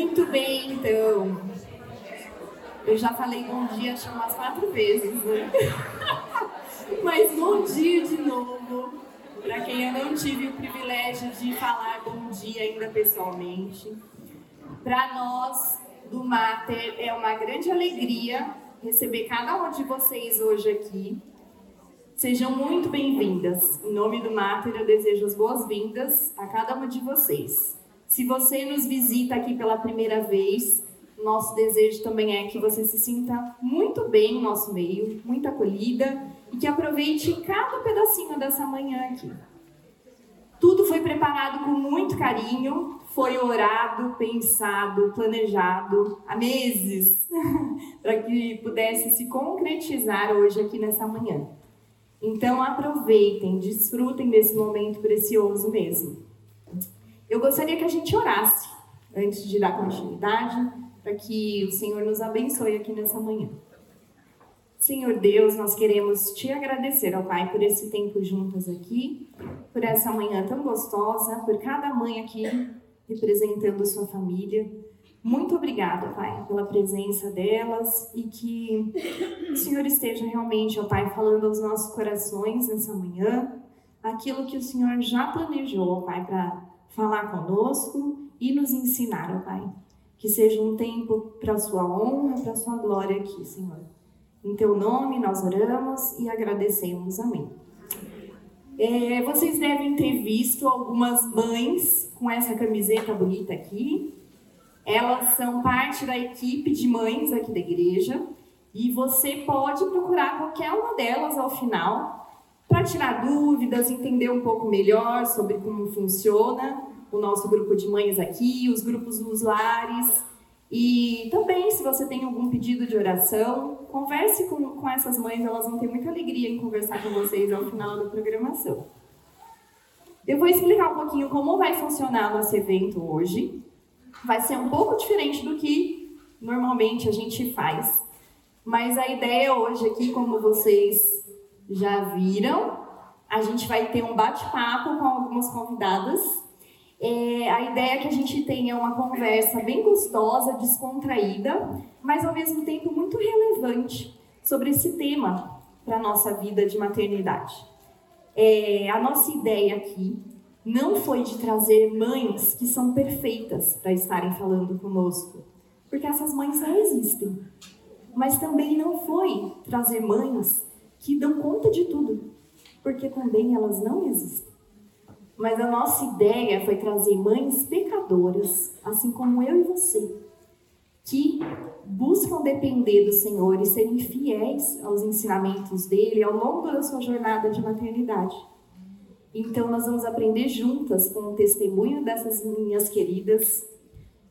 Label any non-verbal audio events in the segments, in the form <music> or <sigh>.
Muito bem, então. Eu já falei bom dia acho umas quatro vezes, né? <laughs> Mas bom dia de novo. Para quem eu não tive o privilégio de falar bom dia ainda pessoalmente. Para nós do Mater é uma grande alegria receber cada um de vocês hoje aqui. Sejam muito bem-vindas. Em nome do Mater, eu desejo as boas-vindas a cada uma de vocês. Se você nos visita aqui pela primeira vez, nosso desejo também é que você se sinta muito bem no nosso meio, muito acolhida e que aproveite cada pedacinho dessa manhã aqui. Tudo foi preparado com muito carinho, foi orado, pensado, planejado há meses <laughs> para que pudesse se concretizar hoje aqui nessa manhã. Então aproveitem, desfrutem desse momento precioso mesmo. Eu gostaria que a gente orasse antes de dar continuidade, para que o Senhor nos abençoe aqui nessa manhã. Senhor Deus, nós queremos te agradecer, ó Pai, por esse tempo juntas aqui, por essa manhã tão gostosa, por cada mãe aqui representando sua família. Muito obrigada, Pai, pela presença delas e que o Senhor esteja realmente, ó Pai, falando aos nossos corações nessa manhã, aquilo que o Senhor já planejou, ó Pai, para falar conosco e nos ensinar, ó Pai. Que seja um tempo para a sua honra, para a sua glória aqui, Senhor. Em teu nome nós oramos e agradecemos. Amém. É, vocês devem ter visto algumas mães com essa camiseta bonita aqui. Elas são parte da equipe de mães aqui da igreja e você pode procurar qualquer uma delas ao final para tirar dúvidas, entender um pouco melhor sobre como funciona o nosso grupo de mães aqui, os grupos dos lares. E também, se você tem algum pedido de oração, converse com, com essas mães, elas vão ter muita alegria em conversar com vocês ao final da programação. Eu vou explicar um pouquinho como vai funcionar nosso evento hoje. Vai ser um pouco diferente do que normalmente a gente faz. Mas a ideia hoje aqui, como vocês já viram, a gente vai ter um bate-papo com algumas convidadas é, a ideia é que a gente tenha uma conversa bem gostosa, descontraída, mas ao mesmo tempo muito relevante sobre esse tema para a nossa vida de maternidade. É, a nossa ideia aqui não foi de trazer mães que são perfeitas para estarem falando conosco, porque essas mães não existem. Mas também não foi trazer mães que dão conta de tudo, porque também elas não existem. Mas a nossa ideia foi trazer mães pecadoras, assim como eu e você, que buscam depender do Senhor e serem fiéis aos ensinamentos dele ao longo da sua jornada de maternidade. Então, nós vamos aprender juntas com o testemunho dessas minhas queridas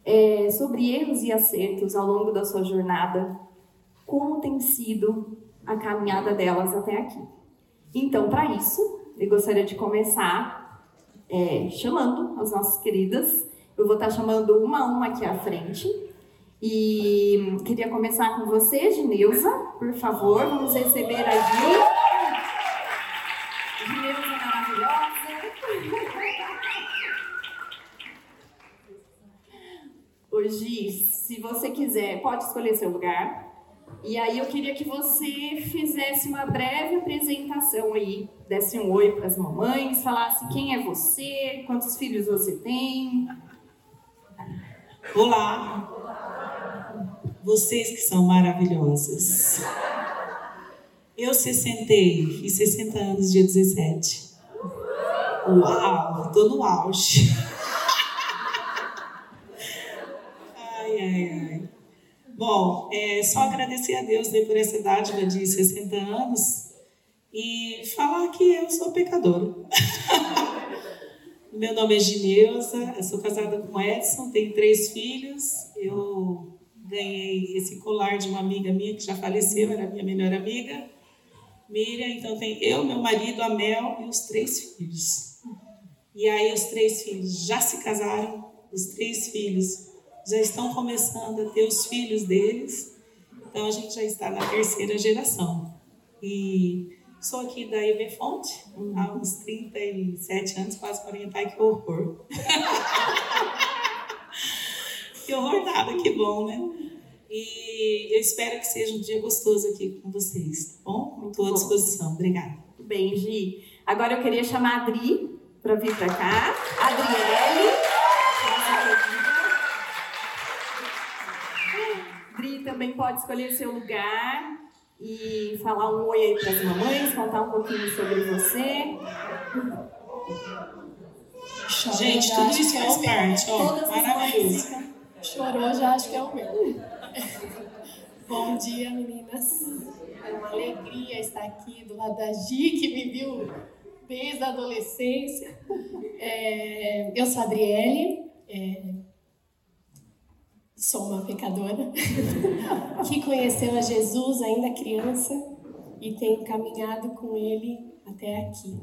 é, sobre erros e acertos ao longo da sua jornada, como tem sido a caminhada delas até aqui. Então, para isso, eu gostaria de começar é, chamando as nossas queridas. Eu vou estar chamando uma a uma aqui à frente. E queria começar com você, Gineuza, por favor, vamos receber a Gi. Gineuza maravilhosa. Ô Gi, se você quiser, pode escolher seu lugar. E aí eu queria que você fizesse uma breve apresentação aí, desse um oi para as mamães, falasse quem é você, quantos filhos você tem. Olá! Vocês que são maravilhosas. Eu 60 e 60 anos, dia 17. Uau, tô no auge. <laughs> Ai, ai, ai. Bom, é só agradecer a Deus né, por essa dádiva de 60 anos e falar que eu sou pecadora. <laughs> Meu nome é Gineuza, eu sou casada com Edson, tenho três filhos. Eu ganhei esse colar de uma amiga minha que já faleceu, era minha melhor amiga, Miriam. Então tem eu, meu marido, a Mel e os três filhos. E aí os três filhos já se casaram, os três filhos já estão começando a ter os filhos deles. Então a gente já está na terceira geração. E sou aqui da EV Fonte há uns 37 anos, quase 40, ai que horror. <laughs> Que horror nada, que bom, né? E eu espero que seja um dia gostoso aqui com vocês, tá bom? Estou à disposição. Obrigada. Muito bem, Gi. Agora eu queria chamar a Adri para vir para cá. Adriele. Também pode escolher seu lugar e falar um oi aí para as mamães, contar um pouquinho sobre você. Gente, tudo isso faz parte, ó, maravilhoso. Chorou, já acho que é o meu. <laughs> Bom dia, meninas. É uma alegria estar aqui do lado da Gi, que me viu desde a adolescência. É, eu sou a Adriele, é, sou uma pecadora, <laughs> que conheceu a Jesus ainda criança e tenho caminhado com ele até aqui.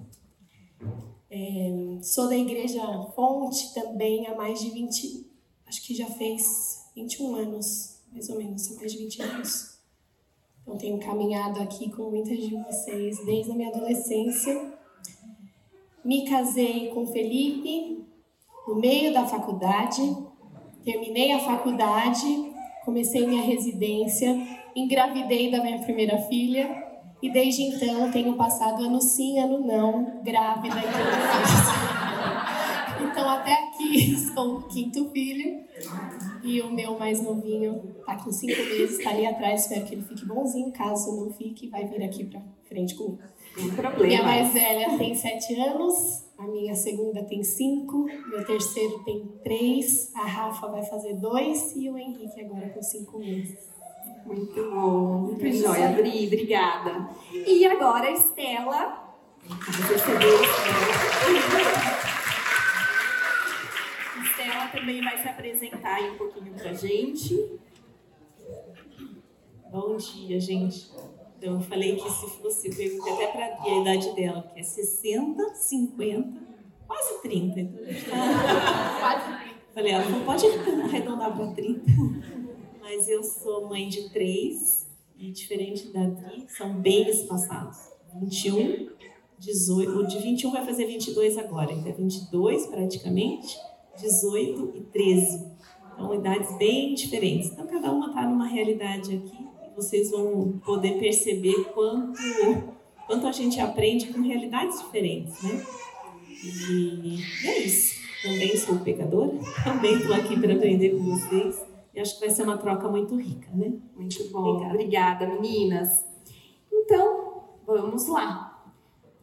É, sou da Igreja Fonte também há mais de 20, acho que já fez 21 anos, mais ou menos, mais de 20 anos. Então tenho caminhado aqui com muitas de vocês desde a minha adolescência. Me casei com Felipe no meio da faculdade, terminei a faculdade, comecei minha residência, engravidei da minha primeira filha e desde então tenho passado ano sim, ano não, grávida e <laughs> Então até aqui <laughs> estou o quinto filho e o meu mais novinho está com cinco meses, está ali atrás, espero que ele fique bonzinho, caso não fique, vai vir aqui para frente comigo. Tem problema. Minha mais velha tem sete anos, a minha segunda tem cinco, meu terceiro tem três, a Rafa vai fazer dois e o Henrique agora com cinco meses. Muito bom, muito jóia, Adri, obrigada. E agora, Estela. Estela também vai se apresentar aí um pouquinho pra gente. Bom dia, gente. Então, eu falei que se fosse, perguntei até para a idade dela, que é 60, 50, quase 30. Então, quase 30. Falei, ela não pode arredondar para 30 mas eu sou mãe de três e diferente da Adri, são bem espaçados. 21, 18, o de 21 vai fazer 22 agora, então é 22 praticamente, 18 e 13. Então, idades bem diferentes. Então, cada uma está numa realidade aqui vocês vão poder perceber quanto, quanto a gente aprende com realidades diferentes, né? E é isso. Também sou pecadora, <laughs> também estou aqui para aprender com vocês. E acho que vai ser uma troca muito rica, né? Muito bom. Obrigada, Obrigada meninas. Então, vamos lá.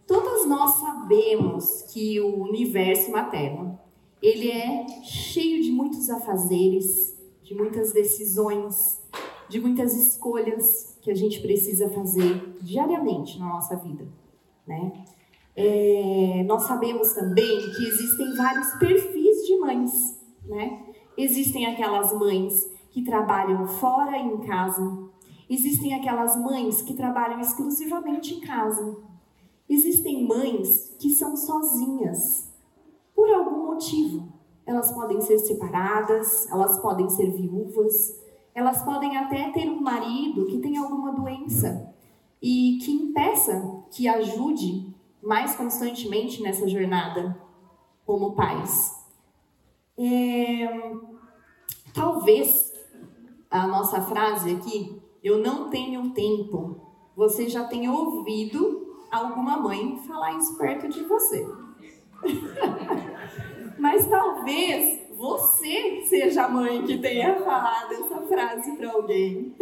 Todas nós sabemos que o universo materno, ele é cheio de muitos afazeres, de muitas decisões, de muitas escolhas que a gente precisa fazer diariamente na nossa vida, né? É, nós sabemos também que existem vários perfis de mães, né? Existem aquelas mães que trabalham fora e em casa. Existem aquelas mães que trabalham exclusivamente em casa. Existem mães que são sozinhas, por algum motivo. Elas podem ser separadas, elas podem ser viúvas, elas podem até ter um marido que tem alguma doença e que impeça que ajude mais constantemente nessa jornada como pais. É, talvez a nossa frase aqui, eu não tenho tempo, você já tem ouvido alguma mãe falar isso perto de você. <laughs> Mas talvez você seja a mãe que tenha falado essa frase para alguém.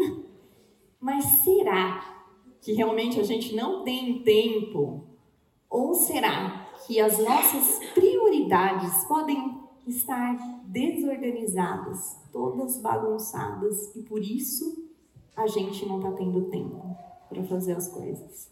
Mas será que realmente a gente não tem tempo? Ou será que as nossas prioridades podem estar desorganizadas, todas bagunçadas e por isso a gente não está tendo tempo para fazer as coisas.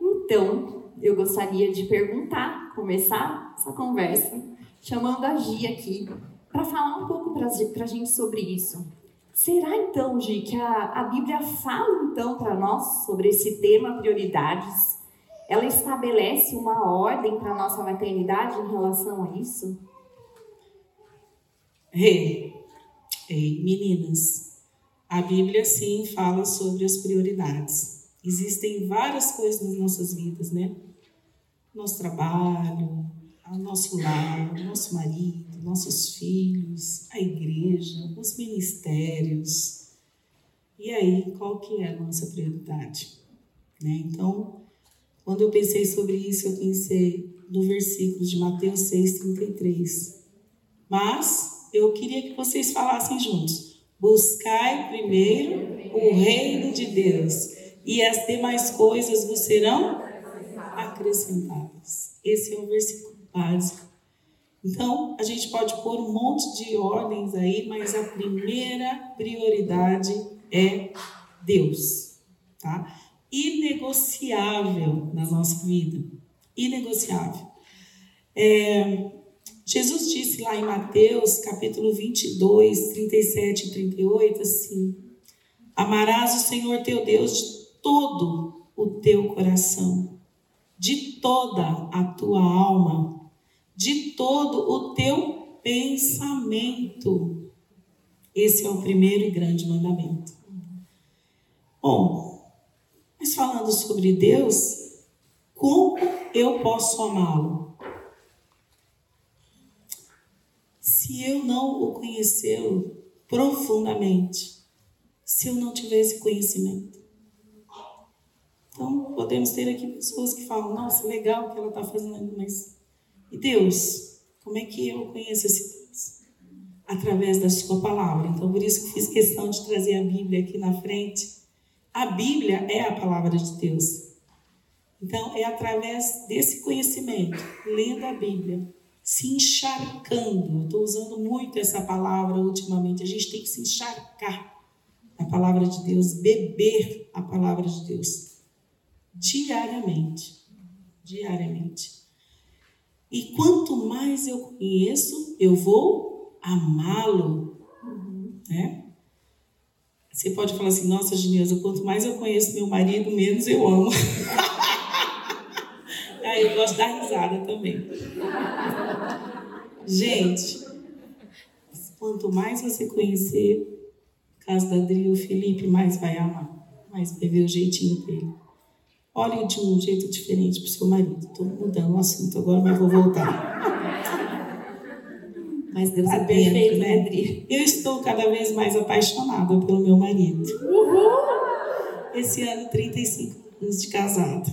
Então, eu gostaria de perguntar, começar essa conversa, chamando a Gia aqui para falar um pouco para a gente sobre isso. Será então, Gi, que a, a Bíblia fala então para nós sobre esse tema prioridades? ela estabelece uma ordem para a nossa maternidade em relação a isso? Ei, ei, meninas, a Bíblia sim fala sobre as prioridades. Existem várias coisas nas nossas vidas, né? Nosso trabalho, o nosso lar, o nosso marido, nossos filhos, a igreja, os ministérios. E aí, qual que é a nossa prioridade? Né? Então, quando eu pensei sobre isso, eu pensei no versículo de Mateus 6,33. Mas eu queria que vocês falassem juntos. Buscai primeiro o reino de Deus, e as demais coisas vos serão acrescentadas. Esse é o versículo básico. Então, a gente pode pôr um monte de ordens aí, mas a primeira prioridade é Deus, tá? Inegociável na nossa vida, inegociável. É, Jesus disse lá em Mateus, capítulo 22, 37 e 38, assim: Amarás o Senhor teu Deus de todo o teu coração, de toda a tua alma, de todo o teu pensamento. Esse é o primeiro e grande mandamento. Bom, mas falando sobre Deus, como eu posso amá-lo? Se eu não o conhecê-lo profundamente, se eu não tivesse conhecimento. Então, podemos ter aqui pessoas que falam: Nossa, legal o que ela está fazendo, mas e Deus? Como é que eu conheço esse Deus? Através da Sua palavra. Então, por isso que fiz questão de trazer a Bíblia aqui na frente. A Bíblia é a palavra de Deus. Então, é através desse conhecimento, lendo a Bíblia, se encharcando. Estou usando muito essa palavra ultimamente. A gente tem que se encharcar a palavra de Deus, beber a palavra de Deus diariamente. Diariamente. E quanto mais eu conheço, eu vou amá-lo. Né? Você pode falar assim, nossa, Genilza, quanto mais eu conheço meu marido, menos eu amo. <laughs> Aí eu gosto da risada também. Gente, quanto mais você conhecer, caso da Adri, o Felipe mais vai amar, mais vai ver o jeitinho dele. Olhe de um jeito diferente para o seu marido. Estou mudando o assunto agora, mas vou voltar. Mas Deus é perfeito, né, Adri? Eu estou cada vez mais apaixonada pelo meu marido. Uhul! Esse ano, 35 anos de casado.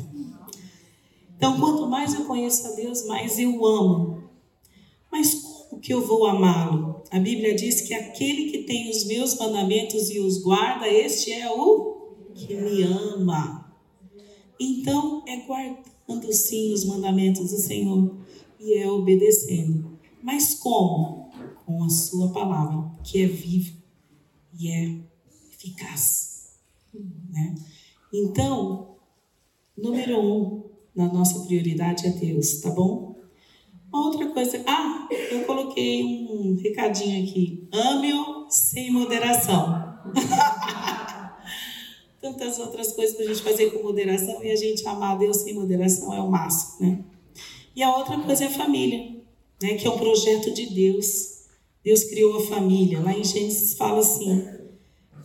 Então, quanto mais eu conheço a Deus, mais eu amo. Mas como que eu vou amá-lo? A Bíblia diz que aquele que tem os meus mandamentos e os guarda, este é o que me ama. Então, é guardando sim os mandamentos do Senhor e é obedecendo. Mas como? Com a sua palavra, que é viva e é eficaz. Né? Então, número um na nossa prioridade é Deus, tá bom? Uma outra coisa, ah, eu coloquei um recadinho aqui. Ame-o sem moderação. <laughs> Tantas outras coisas para a gente fazer com moderação e a gente amar Deus sem moderação é o máximo, né? E a outra coisa é a família, né? Que é um projeto de Deus. Deus criou a família. Lá em Gênesis fala assim: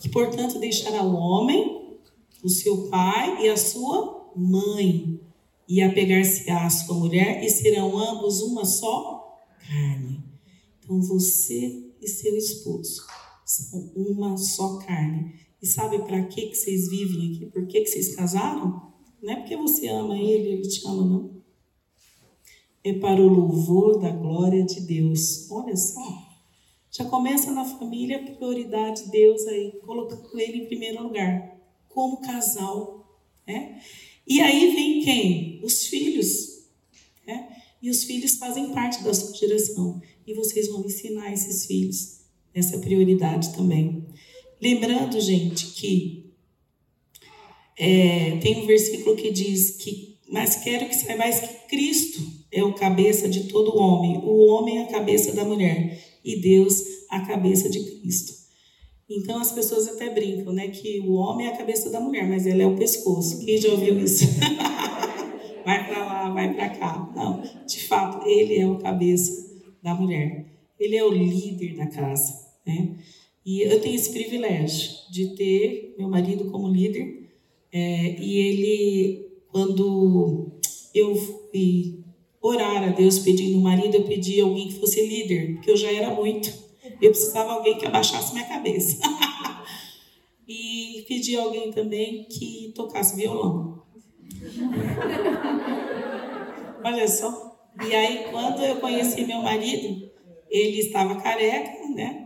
que portanto deixará o homem, o seu pai e a sua mãe e apegar-se-á à sua mulher, e serão ambos uma só carne. Então você e seu esposo são uma só carne. E sabe para que, que vocês vivem aqui? Por que, que vocês casaram? Não é porque você ama ele, ele te ama, não. É para o louvor da glória de Deus. Olha só. Já começa na família a prioridade de Deus aí, colocando ele em primeiro lugar, como casal. Né? E aí vem quem? Os filhos. Né? E os filhos fazem parte da sua geração. E vocês vão ensinar esses filhos essa prioridade também. Lembrando, gente, que é, tem um versículo que diz que, mas quero que saibais que Cristo é o cabeça de todo homem, o homem é a cabeça da mulher e Deus a cabeça de Cristo. Então as pessoas até brincam, né? Que o homem é a cabeça da mulher, mas ela é o pescoço. Quem já ouviu isso? <laughs> vai para lá, vai para cá. Não, de fato, ele é o cabeça da mulher. Ele é o líder da casa, né? E eu tenho esse privilégio de ter meu marido como líder. É, e ele, quando eu fui orar a Deus pedindo um marido, eu pedi alguém que fosse líder, porque eu já era muito. Eu precisava de alguém que abaixasse minha cabeça. <laughs> e pedi alguém também que tocasse violão. <laughs> Olha só. E aí, quando eu conheci meu marido, ele estava careca, né?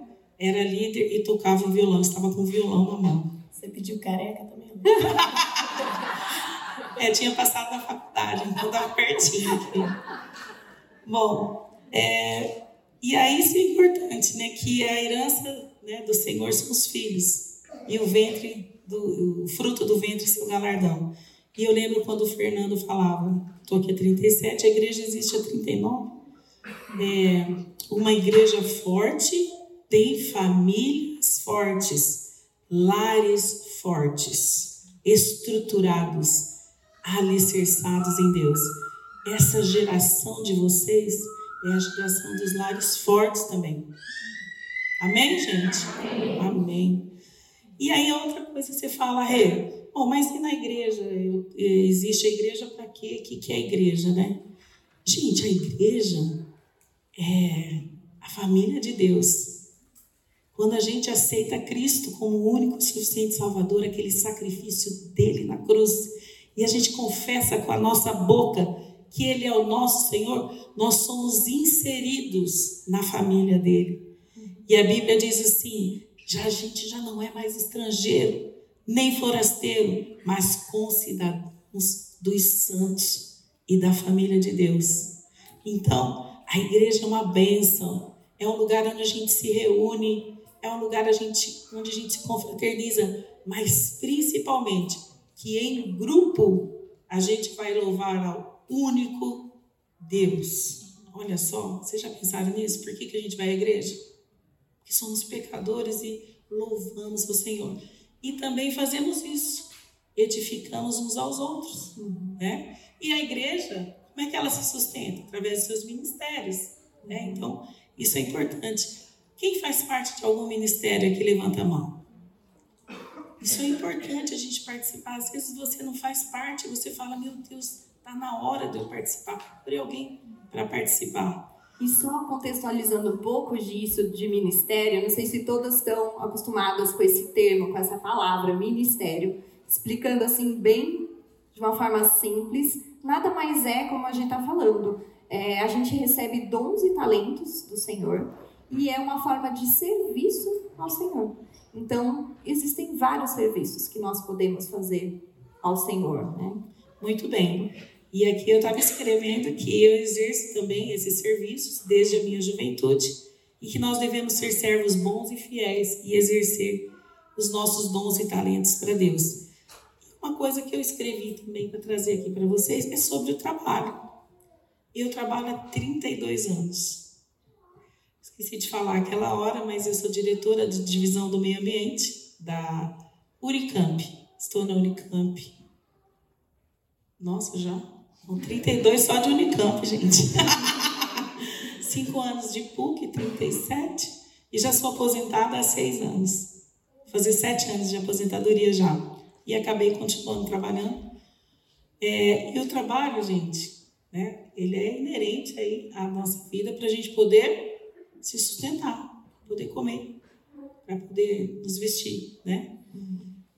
Era líder e tocava violão, estava com violão na mão. Você pediu careca também? <laughs> é, tinha passado na faculdade, então estava pertinho aqui. Bom, é, e aí isso é importante, né? Que a herança né, do Senhor são os filhos e o ventre, do, o fruto do ventre seu galardão. E eu lembro quando o Fernando falava, estou aqui há 37, a igreja existe há 39. É, uma igreja forte tem famílias fortes, lares fortes, estruturados, alicerçados em Deus. Essa geração de vocês é a geração dos lares fortes também. Amém, gente? Amém. Amém. E aí outra coisa você fala, Rê, bom, mas e na igreja? Eu, existe a igreja para quê? O que é a igreja, né? Gente, a igreja é a família de Deus. Quando a gente aceita Cristo como o único e suficiente Salvador, aquele sacrifício dele na cruz, e a gente confessa com a nossa boca que Ele é o nosso Senhor, nós somos inseridos na família dele. E a Bíblia diz assim: já a gente já não é mais estrangeiro, nem forasteiro, mas concidadãos dos santos e da família de Deus. Então, a igreja é uma bênção, é um lugar onde a gente se reúne, é um lugar a gente, onde a gente se confraterniza, mas principalmente que em grupo a gente vai louvar ao único Deus. Olha só, vocês já pensaram nisso? Por que, que a gente vai à igreja? Porque somos pecadores e louvamos o Senhor. E também fazemos isso, edificamos uns aos outros. Né? E a igreja, como é que ela se sustenta? Através dos seus ministérios. Né? Então, isso é importante. Quem faz parte de algum ministério aqui, levanta a mão. Isso é importante a gente participar. Às vezes você não faz parte, você fala, meu Deus, está na hora de eu participar. Procure alguém para participar. E só contextualizando um pouco disso de ministério, não sei se todas estão acostumadas com esse termo, com essa palavra, ministério, explicando assim bem, de uma forma simples, nada mais é como a gente está falando. É, a gente recebe dons e talentos do Senhor e é uma forma de serviço ao Senhor. Então, existem vários serviços que nós podemos fazer ao Senhor, né? Muito bem. E aqui eu estava escrevendo que eu exerço também esses serviços desde a minha juventude e que nós devemos ser servos bons e fiéis e exercer os nossos dons e talentos para Deus. Uma coisa que eu escrevi também para trazer aqui para vocês é sobre o trabalho. Eu trabalho há 32 anos. Esqueci de falar aquela hora, mas eu sou diretora de divisão do meio ambiente da Uricamp. Estou na Unicamp. Nossa, já? Com 32 só de Unicamp, gente. <laughs> Cinco anos de PUC, 37. E já sou aposentada há seis anos. Vou fazer sete anos de aposentadoria já. E acabei continuando trabalhando. É, e o trabalho, gente, né, ele é inerente aí à nossa vida para a gente poder se sustentar, poder comer, para poder nos vestir, né?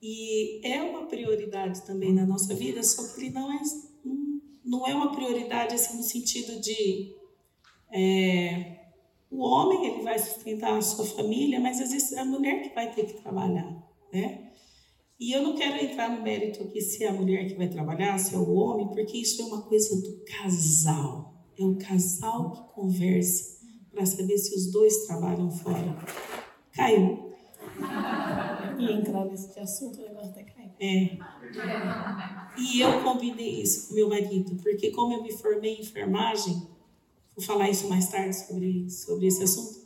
E é uma prioridade também na nossa vida, só que ele não é, não é uma prioridade assim no sentido de é, o homem ele vai sustentar a sua família, mas às vezes é a mulher que vai ter que trabalhar, né? E eu não quero entrar no mérito aqui se é a mulher que vai trabalhar, se é o homem, porque isso é uma coisa do casal. É o casal que conversa para saber se os dois trabalham fora. Caiu. E entrar nesse assunto, o negócio até caiu. É. E eu combinei isso com meu marido, porque como eu me formei em enfermagem, vou falar isso mais tarde sobre, sobre esse assunto.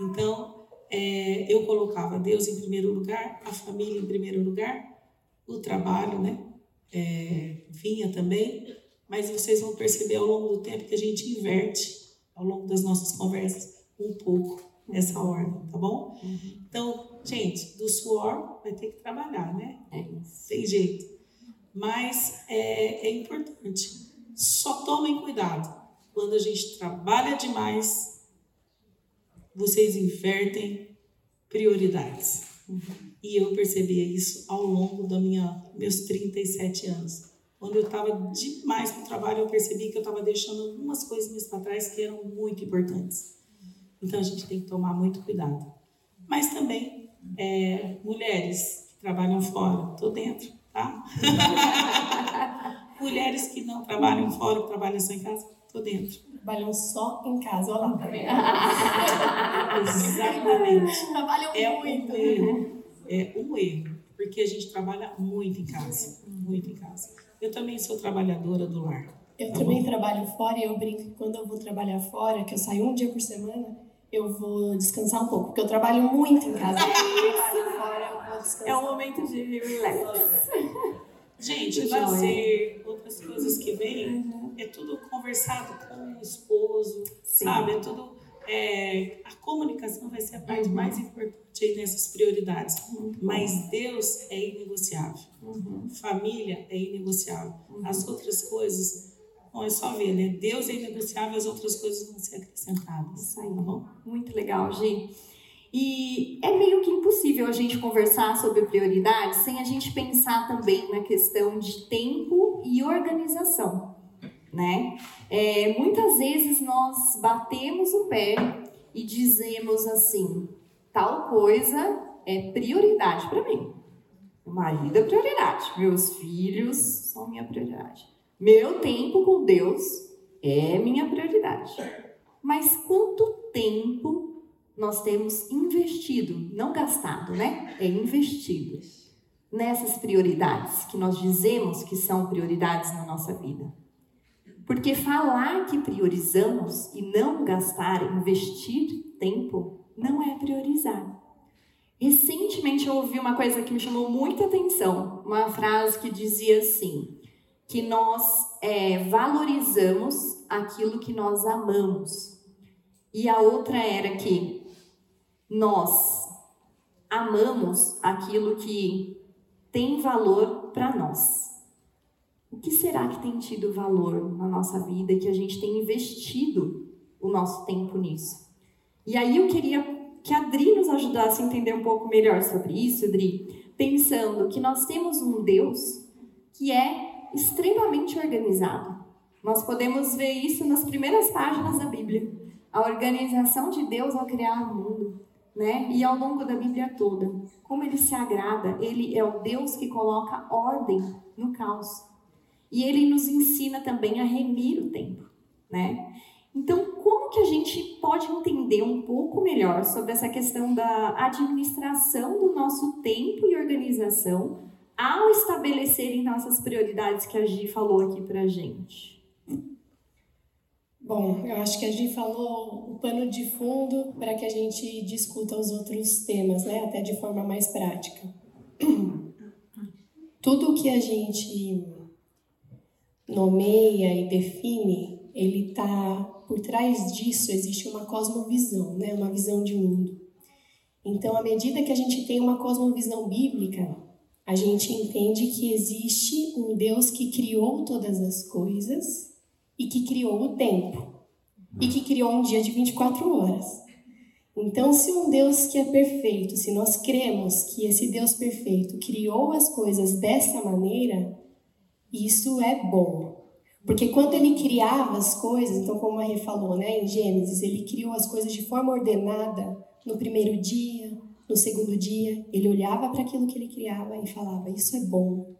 Então, é, eu colocava Deus em primeiro lugar, a família em primeiro lugar, o trabalho, né? É, vinha também, mas vocês vão perceber ao longo do tempo que a gente inverte ao longo das nossas conversas um pouco nessa ordem, tá bom? Uhum. Então, gente, do suor vai ter que trabalhar, né? É. Tem jeito. Mas é, é importante. Só tomem cuidado. quando a gente trabalha demais, vocês invertem prioridades. E eu percebia isso ao longo da minha meus 37 anos. Quando eu estava demais no trabalho, eu percebi que eu estava deixando algumas coisinhas para trás que eram muito importantes. Então a gente tem que tomar muito cuidado. Mas também, é, mulheres que trabalham fora, estou dentro, tá? <laughs> mulheres que não trabalham fora, que trabalham só em casa, estou dentro. Trabalham só em casa, olha lá, tá <laughs> Exatamente. Trabalham é muito. Um erro, é um erro, porque a gente trabalha muito em casa, muito em casa. Eu também sou trabalhadora do lar. Eu tá também bom? trabalho fora e eu brinco que quando eu vou trabalhar fora, que eu saio um dia por semana, eu vou descansar um pouco, porque eu trabalho muito em casa. É um momento de relax. Gente, lazer, outras coisas que vêm, uhum. é tudo conversado com o esposo, Sim. sabe? É tudo. É, a comunicação vai ser a parte uhum. mais importante aí nessas prioridades. Uhum. Mas Deus é inegociável. Uhum. Família é inegociável. Uhum. As outras coisas, bom, é só ver, né? Deus é inegociável, as outras coisas vão ser acrescentadas. Isso aí, tá bom? Muito legal, Gi. E é meio que impossível a gente conversar sobre prioridades sem a gente pensar também na questão de tempo e organização, né? É, muitas vezes nós batemos o pé e dizemos assim, tal coisa é prioridade para mim. O marido é prioridade, meus filhos são minha prioridade. Meu tempo com Deus é minha prioridade. Mas quanto tempo nós temos investido, não gastado, né? É investido nessas prioridades que nós dizemos que são prioridades na nossa vida. Porque falar que priorizamos e não gastar, investir tempo, não é priorizar. Recentemente eu ouvi uma coisa que me chamou muita atenção, uma frase que dizia assim: que nós é, valorizamos aquilo que nós amamos. E a outra era que nós amamos aquilo que tem valor para nós. O que será que tem tido valor na nossa vida que a gente tem investido o nosso tempo nisso? E aí eu queria que a Adri nos ajudasse a entender um pouco melhor sobre isso, Adri, pensando que nós temos um Deus que é extremamente organizado. Nós podemos ver isso nas primeiras páginas da Bíblia. A organização de Deus ao criar o mundo né? E ao longo da Bíblia toda, como ele se agrada, ele é o Deus que coloca ordem no caos. E ele nos ensina também a remir o tempo, né? Então, como que a gente pode entender um pouco melhor sobre essa questão da administração do nosso tempo e organização ao estabelecerem nossas prioridades que a Gi falou aqui pra gente? Bom, eu acho que a gente falou o pano de fundo para que a gente discuta os outros temas, né? Até de forma mais prática. <clears throat> Tudo que a gente nomeia e define, ele tá por trás disso existe uma cosmovisão, né? Uma visão de mundo. Então, à medida que a gente tem uma cosmovisão bíblica, a gente entende que existe um Deus que criou todas as coisas e que criou o tempo e que criou um dia de 24 horas. Então, se um Deus que é perfeito, se nós cremos que esse Deus perfeito criou as coisas dessa maneira, isso é bom. Porque quando ele criava as coisas, então como a Rê falou, né, em Gênesis, ele criou as coisas de forma ordenada no primeiro dia, no segundo dia, ele olhava para aquilo que ele criava e falava: Isso é bom.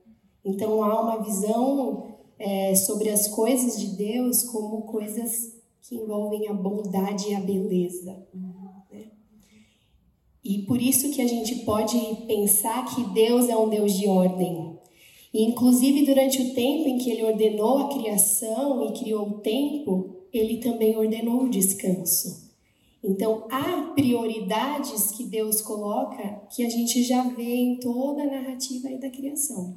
Então há uma visão é, sobre as coisas de Deus como coisas que envolvem a bondade e a beleza. Né? E por isso que a gente pode pensar que Deus é um Deus de ordem. E inclusive durante o tempo em que ele ordenou a criação e criou o tempo, ele também ordenou o descanso. Então, há prioridades que Deus coloca que a gente já vê em toda a narrativa da criação.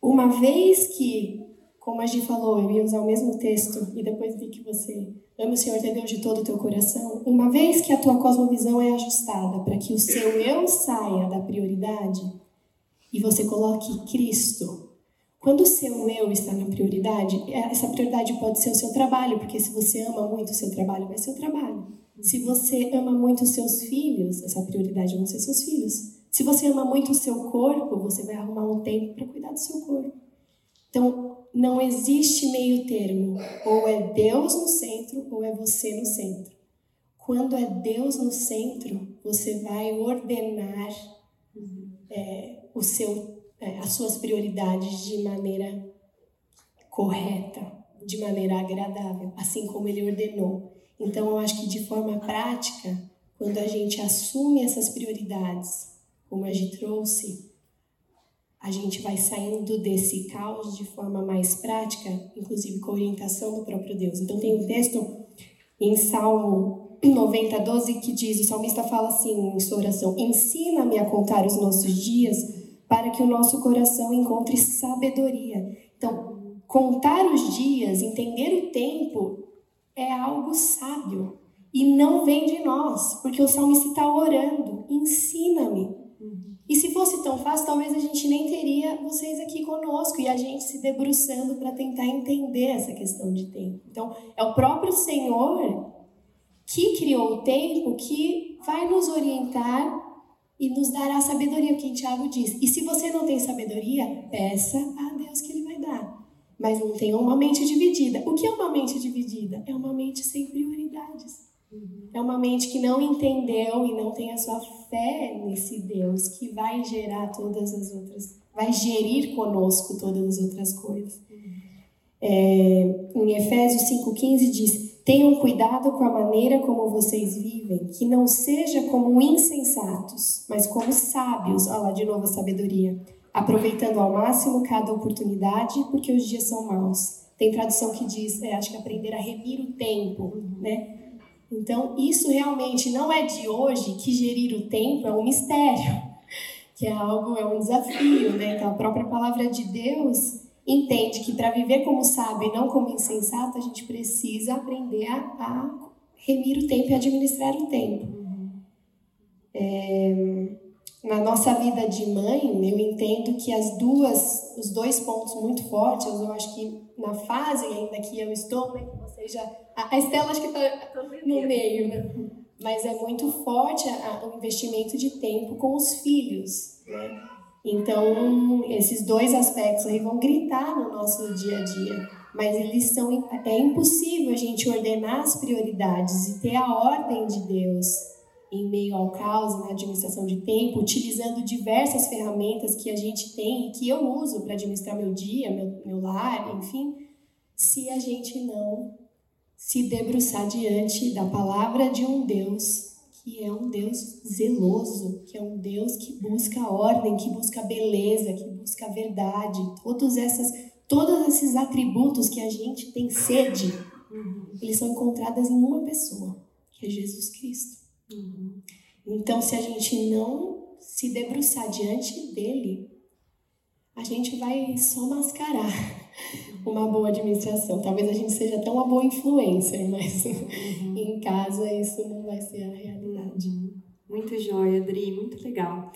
Uma vez que, como a gente falou, eu ia usar o mesmo texto e depois vi que você ama o Senhor teu Deus de todo o teu coração, uma vez que a tua cosmovisão é ajustada para que o seu eu saia da prioridade e você coloque Cristo Quando o seu eu está na prioridade, essa prioridade pode ser o seu trabalho, porque se você ama muito o seu trabalho, vai ser o trabalho. Se você ama muito os seus filhos, essa prioridade vão ser seus filhos. Se você ama muito o seu corpo, você vai arrumar um tempo para cuidar do seu corpo. Então, não existe meio termo. Ou é Deus no centro, ou é você no centro. Quando é Deus no centro, você vai ordenar é, o seu, é, as suas prioridades de maneira correta, de maneira agradável, assim como Ele ordenou. Então, eu acho que de forma prática, quando a gente assume essas prioridades, como a gente trouxe, a gente vai saindo desse caos de forma mais prática, inclusive com orientação do próprio Deus. Então, tem um texto em Salmo 90, 12 que diz: o salmista fala assim em sua oração: Ensina-me a contar os nossos dias para que o nosso coração encontre sabedoria. Então, contar os dias, entender o tempo, é algo sábio e não vem de nós, porque o salmista está orando: ensina-me. E se fosse tão fácil, talvez a gente nem teria vocês aqui conosco e a gente se debruçando para tentar entender essa questão de tempo. Então, é o próprio Senhor que criou o tempo que vai nos orientar e nos dará sabedoria, o que Tiago diz. E se você não tem sabedoria, peça a Deus que Ele vai dar. Mas não tenha uma mente dividida. O que é uma mente dividida? É uma mente sem prioridades. É uma mente que não entendeu e não tem a sua fé nesse Deus que vai gerar todas as outras, vai gerir conosco todas as outras coisas. É, em Efésios 5,15 diz: Tenham cuidado com a maneira como vocês vivem, que não seja como insensatos, mas como sábios. Olha lá de novo a sabedoria. Aproveitando ao máximo cada oportunidade, porque os dias são maus. Tem tradução que diz, é, acho que aprender a remir o tempo, né? Então, isso realmente não é de hoje que gerir o tempo é um mistério, <laughs> que é algo, é um desafio, né? Então, a própria palavra de Deus entende que para viver como sábio e não como insensato, a gente precisa aprender a, a remir o tempo e administrar o tempo. É, na nossa vida de mãe, eu entendo que as duas, os dois pontos muito fortes, eu acho que na fase ainda que eu estou, né, que você já, a Estela acho que está no meio, né? Mas é muito forte a, o investimento de tempo com os filhos, né? Então, esses dois aspectos aí vão gritar no nosso dia a dia, mas eles são é impossível a gente ordenar as prioridades e ter a ordem de Deus em meio ao caos na administração de tempo, utilizando diversas ferramentas que a gente tem e que eu uso para administrar meu dia, meu, meu lar, enfim, se a gente não se debruçar diante da palavra de um Deus que é um Deus zeloso, que é um Deus que busca ordem, que busca beleza, que busca verdade, todos essas todos esses atributos que a gente tem sede, eles são encontrados em uma pessoa, que é Jesus Cristo. Uhum. Então, se a gente não se debruçar diante dele, a gente vai só mascarar <laughs> uma boa administração. Talvez a gente seja até uma boa influencer, mas uhum. <laughs> em casa isso não vai ser a realidade. Uhum. Muito jóia, Adri, muito legal.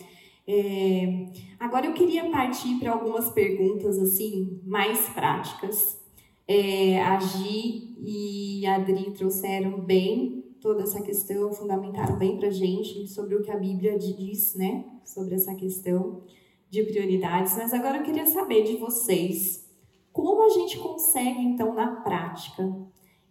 É, agora eu queria partir para algumas perguntas assim mais práticas. É, a Gi e a Adri trouxeram bem toda essa questão, fundamentaram bem para gente sobre o que a Bíblia diz, né? Sobre essa questão de prioridades. Mas agora eu queria saber de vocês, como a gente consegue, então, na prática,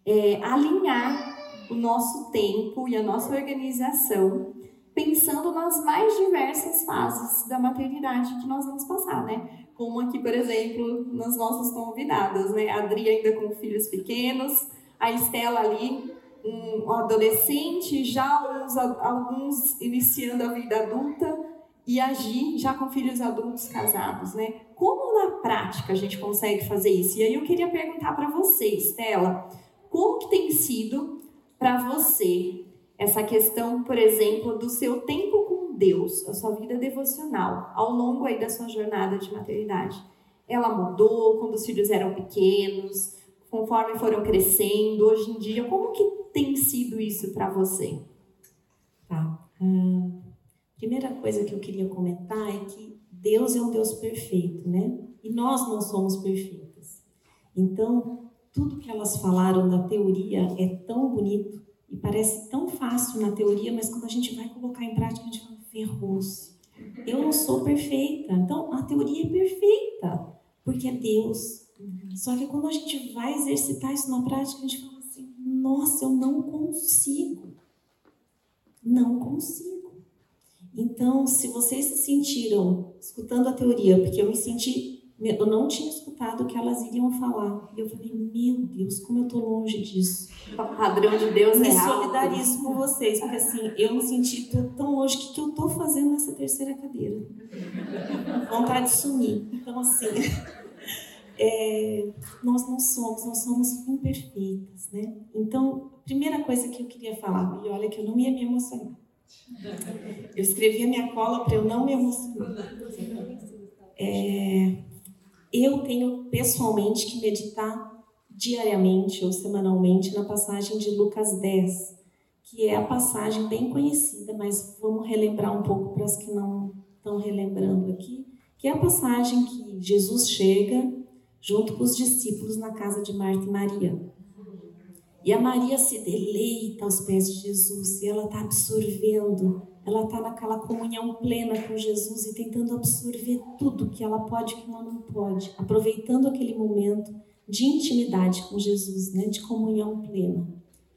é, alinhar o nosso tempo e a nossa organização pensando nas mais diversas fases da maternidade que nós vamos passar, né? Como aqui, por exemplo, nas nossas convidadas, né? A Adri ainda com filhos pequenos, a Estela ali um adolescente, já alguns, alguns iniciando a vida adulta e agir já com filhos adultos casados, né? Como na prática a gente consegue fazer isso? E aí eu queria perguntar para você, Estela, como que tem sido para você essa questão, por exemplo, do seu tempo com Deus, a sua vida devocional, ao longo aí da sua jornada de maternidade? Ela mudou quando os filhos eram pequenos, conforme foram crescendo, hoje em dia, como que tem sido isso para você? Tá. Hum, primeira coisa que eu queria comentar é que Deus é um Deus perfeito, né? E nós não somos perfeitas. Então, tudo que elas falaram da teoria é tão bonito e parece tão fácil na teoria, mas quando a gente vai colocar em prática, a gente fala, ferrou-se. Eu não sou perfeita. Então, a teoria é perfeita, porque é Deus. Só que quando a gente vai exercitar isso na prática, a gente fala assim: nossa, eu não consigo. Não consigo. Então, se vocês se sentiram escutando a teoria, porque eu me senti eu não tinha escutado o que elas iriam falar. E eu falei, meu Deus, como eu estou longe disso. O <laughs> padrão de Deus me é solidarizo com vocês, porque assim, eu me senti tão longe. O que, que eu estou fazendo nessa terceira cadeira? Vontade de sumir. Então, assim, <laughs> é, nós não somos, nós somos imperfeitas, né? Então, primeira coisa que eu queria falar, e olha que eu não ia me emocionar. Eu escrevi a minha cola para eu não me emocionar. É, eu tenho pessoalmente que meditar diariamente ou semanalmente na passagem de Lucas 10, que é a passagem bem conhecida, mas vamos relembrar um pouco para as que não estão relembrando aqui, que é a passagem que Jesus chega junto com os discípulos na casa de Marta e Maria. E a Maria se deleita aos pés de Jesus e ela está absorvendo ela está naquela comunhão plena com Jesus e tentando absorver tudo que ela pode que ela não pode, aproveitando aquele momento de intimidade com Jesus, né, de comunhão plena.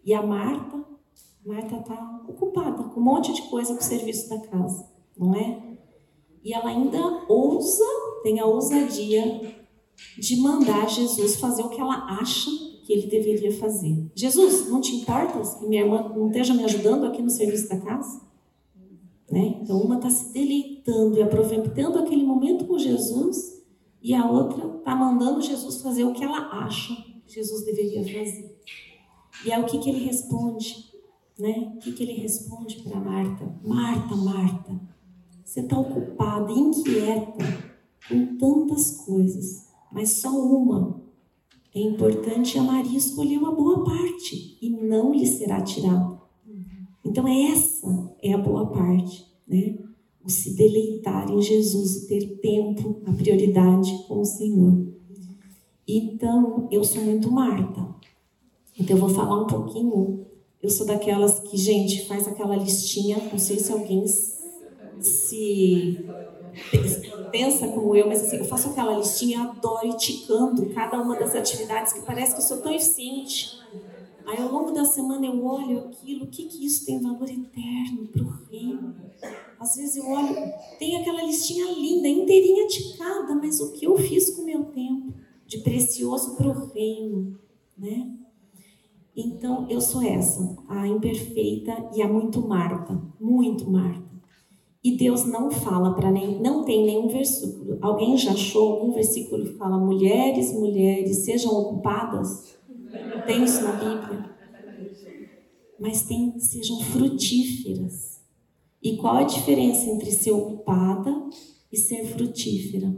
E a Marta, Marta está ocupada com um monte de coisa para o serviço da casa, não é? E ela ainda ousa, tem a ousadia de mandar Jesus fazer o que ela acha que ele deveria fazer. Jesus, não te importa que minha irmã não esteja me ajudando aqui no serviço da casa? Né? Então, uma está se deleitando e aproveitando aquele momento com Jesus, e a outra está mandando Jesus fazer o que ela acha que Jesus deveria fazer. E é o que, que ele responde, né? O que, que ele responde para Marta? Marta, Marta, você está ocupada, inquieta com tantas coisas, mas só uma é importante a Maria escolher uma boa parte e não lhe será tirada. Então, essa é a boa parte, né? O se deleitar em Jesus, ter tempo, a prioridade com o Senhor. Então, eu sou muito Marta. Então, eu vou falar um pouquinho. Eu sou daquelas que, gente, faz aquela listinha. Não sei se alguém se pensa como eu, mas assim, eu faço aquela listinha, adoro ticando cada uma das atividades que parece que eu sou tão eficiente. Aí ao longo da semana eu olho aquilo, o que, que isso tem valor eterno para o reino? Às vezes eu olho, tem aquela listinha linda, inteirinha ticada, mas o que eu fiz com o meu tempo de precioso para o reino, né? Então eu sou essa, a imperfeita e a muito Marta, muito Marta. E Deus não fala para nem, não tem nenhum versículo. Alguém já achou algum versículo que fala mulheres, mulheres, sejam ocupadas? Isso na Bíblia. Mas tem, sejam frutíferas. E qual a diferença entre ser ocupada e ser frutífera?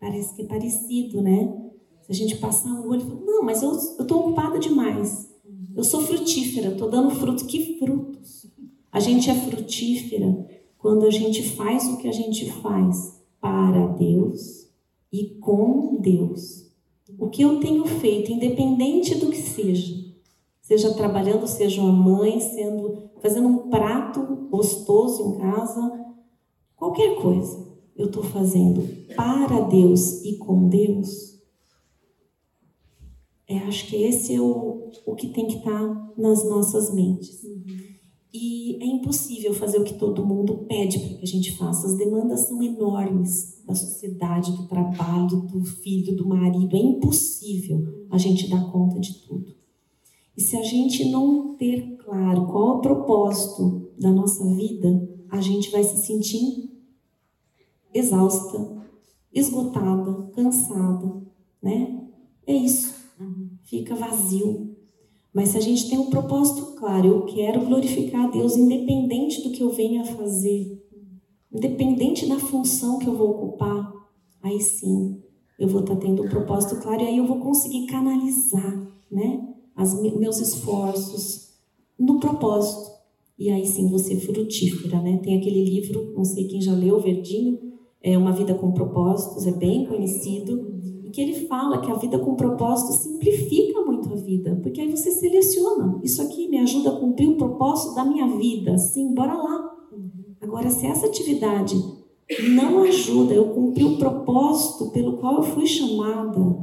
Parece que é parecido, né? Se a gente passar o olho e falar, não, mas eu estou ocupada demais. Eu sou frutífera, estou dando frutos. Que frutos? A gente é frutífera quando a gente faz o que a gente faz para Deus e com Deus o que eu tenho feito, independente do que seja, seja trabalhando, seja uma mãe, sendo fazendo um prato gostoso em casa, qualquer coisa eu estou fazendo para Deus e com Deus. É, acho que esse é o, o que tem que estar tá nas nossas mentes. Uhum. E é impossível fazer o que todo mundo pede para que a gente faça. As demandas são enormes da sociedade, do trabalho, do filho, do marido. É impossível a gente dar conta de tudo. E se a gente não ter claro qual é o propósito da nossa vida, a gente vai se sentir exausta, esgotada, cansada, né? É isso. Fica vazio. Mas se a gente tem um propósito claro, eu quero glorificar a Deus independente do que eu venha a fazer, independente da função que eu vou ocupar, aí sim eu vou estar tendo um propósito claro e aí eu vou conseguir canalizar, né, as meus esforços no propósito. E aí sim você frutífera, né? Tem aquele livro, não sei quem já leu, Verdinho, é Uma Vida com Propósitos, é bem conhecido, e que ele fala que a vida com propósito simplifica muito a vida, porque aí você seleciona. Isso aqui me ajuda a cumprir o propósito da minha vida. Sim, bora lá. Agora, se essa atividade não ajuda eu cumprir o propósito pelo qual eu fui chamada,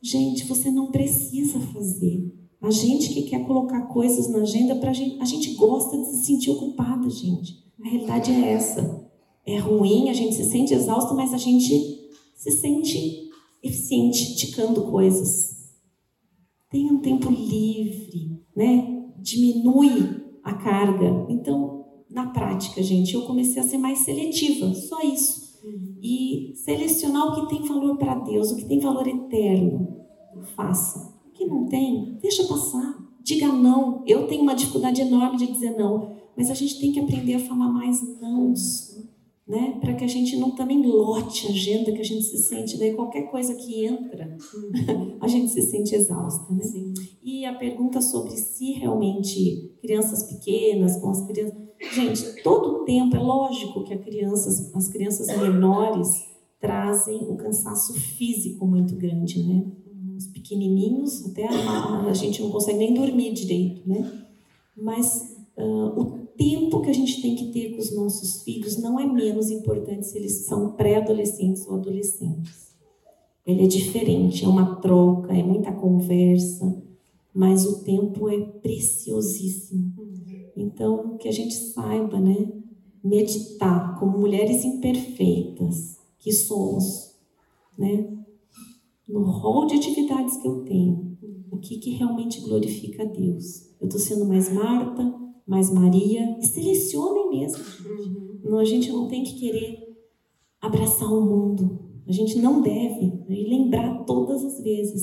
gente, você não precisa fazer. A gente que quer colocar coisas na agenda para gente, a gente gosta de se sentir ocupada, gente. A realidade é essa. É ruim, a gente se sente exausto, mas a gente se sente eficiente ticando coisas. Tenha um tempo livre, né? Diminui a carga. Então, na prática, gente, eu comecei a ser mais seletiva, só isso. E selecionar o que tem valor para Deus, o que tem valor eterno. Faça. O que não tem, deixa passar. Diga não. Eu tenho uma dificuldade enorme de dizer não, mas a gente tem que aprender a falar mais nãos né? Para que a gente não também lote a agenda, que a gente se sente, daí qualquer coisa que entra, <laughs> a gente se sente exausta, né? Sim. E a pergunta sobre se realmente crianças pequenas, com as crianças, gente, todo o tempo é lógico que crianças, as crianças menores trazem um cansaço físico muito grande, né? Os pequenininhos, até a, a gente não consegue nem dormir direito, né? Mas uh, o tempo que a gente tem que ter com os nossos filhos não é menos importante se eles são pré-adolescentes ou adolescentes. Ele é diferente, é uma troca, é muita conversa, mas o tempo é preciosíssimo. Então, que a gente saiba, né, meditar como mulheres imperfeitas que somos, né, no rol de atividades que eu tenho, o que, que realmente glorifica a Deus. Eu estou sendo mais Marta, mais Maria, selecionem mesmo. Não, a gente não tem que querer abraçar o mundo. A gente não deve né, e lembrar todas as vezes.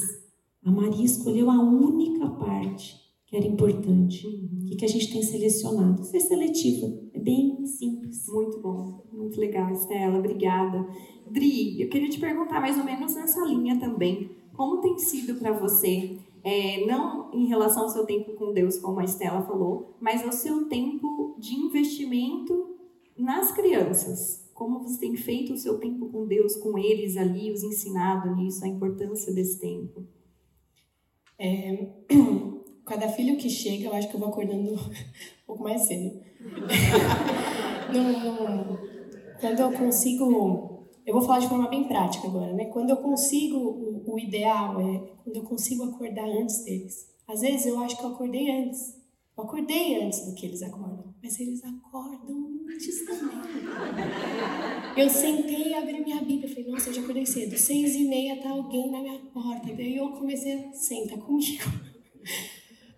A Maria escolheu a única parte que era importante. O que, que a gente tem selecionado? Ser seletiva. É bem simples. Muito bom. Muito legal, Estela. Obrigada. Dri, eu queria te perguntar mais ou menos nessa linha também. Como tem sido para você é, não em relação ao seu tempo com Deus, como a Estela falou, mas ao seu tempo de investimento nas crianças. Como você tem feito o seu tempo com Deus, com eles ali, os ensinado nisso, a importância desse tempo? É, <clears throat> cada filho que chega, eu acho que eu vou acordando <laughs> um pouco mais cedo. <laughs> quando eu consigo eu vou falar de forma bem prática agora, né? Quando eu consigo, o, o, ideal é quando eu consigo acordar antes deles. Às vezes eu acho que eu acordei antes. Eu acordei antes do que eles acordam, mas eles acordam antes também. Eu sentei abri minha Bíblia, falei, nossa, eu já acordei cedo. Seis e meia tá alguém na minha porta. Daí eu comecei a senta comigo.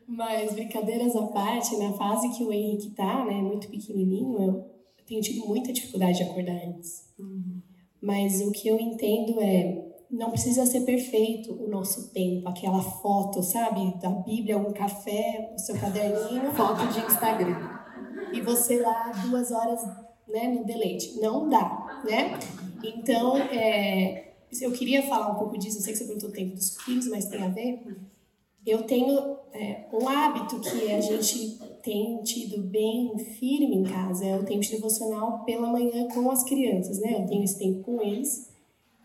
Mas brincadeiras à parte, na fase que o Henrique tá, né, muito pequenininho, eu tenho tido muita dificuldade de acordar antes. Uhum. Mas o que eu entendo é não precisa ser perfeito o nosso tempo, aquela foto, sabe, da Bíblia, um café, o seu caderninho. <laughs> Foto de Instagram. E você lá duas horas né, no deleite. Não dá, né? Então, é, eu queria falar um pouco disso, eu sei que você perguntou o tempo dos filhos, mas tem a ver. Eu tenho é, um hábito que a gente tem tido bem firme em casa, é o tempo de devocional pela manhã com as crianças, né? Eu tenho esse tempo com eles.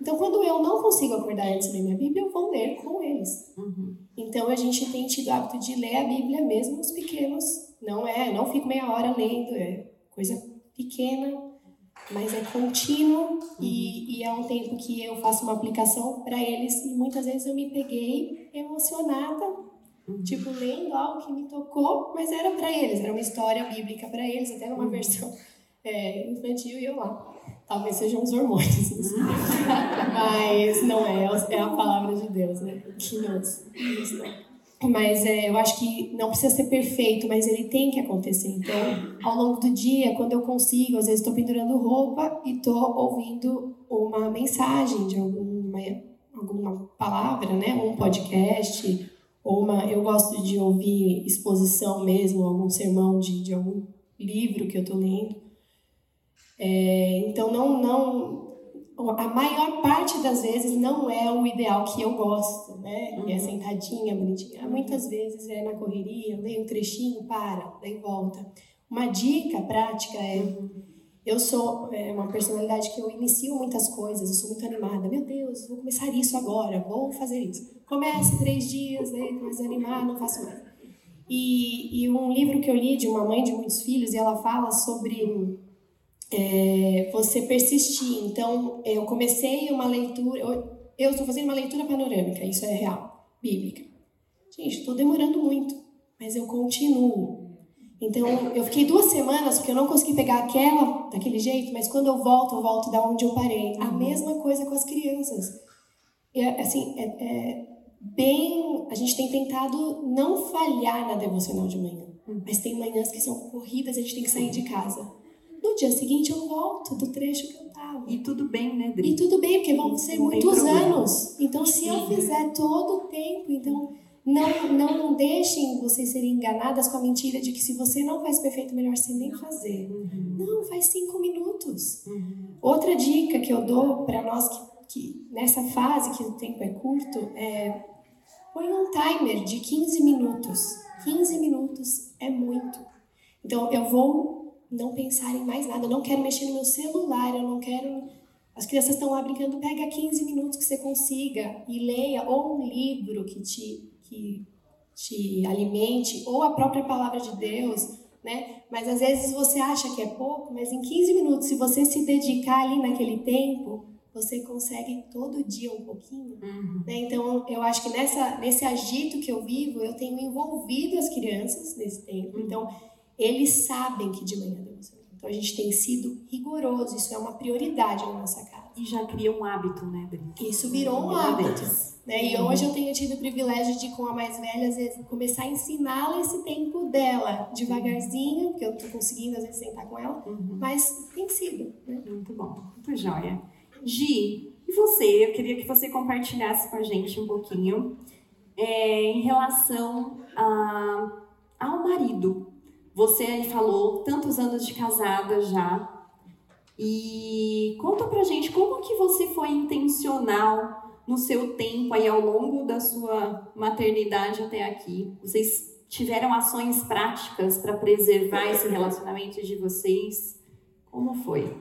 Então, quando eu não consigo acordar antes de ler minha Bíblia, eu vou ler com eles. Uhum. Então, a gente tem tido o hábito de ler a Bíblia mesmo os pequenos. Não é, não fico meia hora lendo, é coisa pequena, mas é contínuo uhum. e, e, é um tempo que eu faço uma aplicação para eles e muitas vezes eu me peguei emocionada Tipo, lendo algo que me tocou, mas era para eles, era uma história bíblica para eles, até numa uhum. versão é, infantil e eu lá. Talvez sejam os hormônios, isso. <laughs> mas não é, é a palavra de Deus, né? Que nos, mas é, eu acho que não precisa ser perfeito, mas ele tem que acontecer. Então, ao longo do dia, quando eu consigo, às vezes estou pendurando roupa e estou ouvindo uma mensagem de alguma, alguma palavra, né? Um podcast, ou uma, eu gosto de ouvir exposição mesmo, algum sermão de, de algum livro que eu estou lendo. É, então, não, não, a maior parte das vezes não é o ideal que eu gosto, né? Uhum. É sentadinha, bonitinha. Muitas vezes é na correria, leio um trechinho, para, daí volta. Uma dica prática é, eu sou é, uma personalidade que eu inicio muitas coisas, eu sou muito animada. Meu Deus, vou começar isso agora, vou fazer isso. Começo três dias, né, começo animar, não faço mais. E, e um livro que eu li de uma mãe de muitos filhos, e ela fala sobre é, você persistir. Então, eu comecei uma leitura, eu estou fazendo uma leitura panorâmica, isso é real, bíblica. Gente, estou demorando muito, mas eu continuo. Então, eu fiquei duas semanas porque eu não consegui pegar aquela daquele jeito, mas quando eu volto, eu volto da onde eu parei. A uhum. mesma coisa com as crianças. É, assim, é, é bem. A gente tem tentado não falhar na devocional de manhã, uhum. mas tem manhãs que são corridas, a gente tem que sair de casa. No dia seguinte eu volto do trecho que eu tava. E tudo bem, né, Dri? E tudo bem, porque vão ser muitos anos. Então, se eu fizer todo o tempo, então não, não deixem vocês serem enganadas com a mentira de que se você não faz perfeito, melhor você nem fazer. Uhum. Não, faz cinco minutos. Uhum. Outra dica que eu dou para nós que, que nessa fase que o tempo é curto é põe um timer de 15 minutos. 15 minutos é muito. Então eu vou não pensar em mais nada, eu não quero mexer no meu celular, eu não quero as crianças estão lá brincando, pega 15 minutos que você consiga e leia ou um livro que te que te alimente, ou a própria palavra de Deus, né? Mas às vezes você acha que é pouco, mas em 15 minutos, se você se dedicar ali naquele tempo, você consegue todo dia um pouquinho. Uhum. Né? Então, eu acho que nessa, nesse agito que eu vivo, eu tenho envolvido as crianças nesse tempo. Uhum. Então, eles sabem que de manhã Deus Então, a gente tem sido rigoroso, isso é uma prioridade na nossa casa. E já cria um hábito, né, Bri? Isso virou um hábito. Né? E hoje eu tenho tido o privilégio de, com a mais velha, às vezes, começar a ensiná-la esse tempo dela, devagarzinho, porque eu tô conseguindo, às vezes, sentar com ela, uhum. mas tem sido. Né? Muito bom, muito jóia. Gi, e você? Eu queria que você compartilhasse com a gente um pouquinho é, em relação a, ao marido. Você falou tantos anos de casada já, e conta pra gente como que você foi intencional no seu tempo aí ao longo da sua maternidade até aqui? Vocês tiveram ações práticas para preservar esse relacionamento de vocês? Como foi?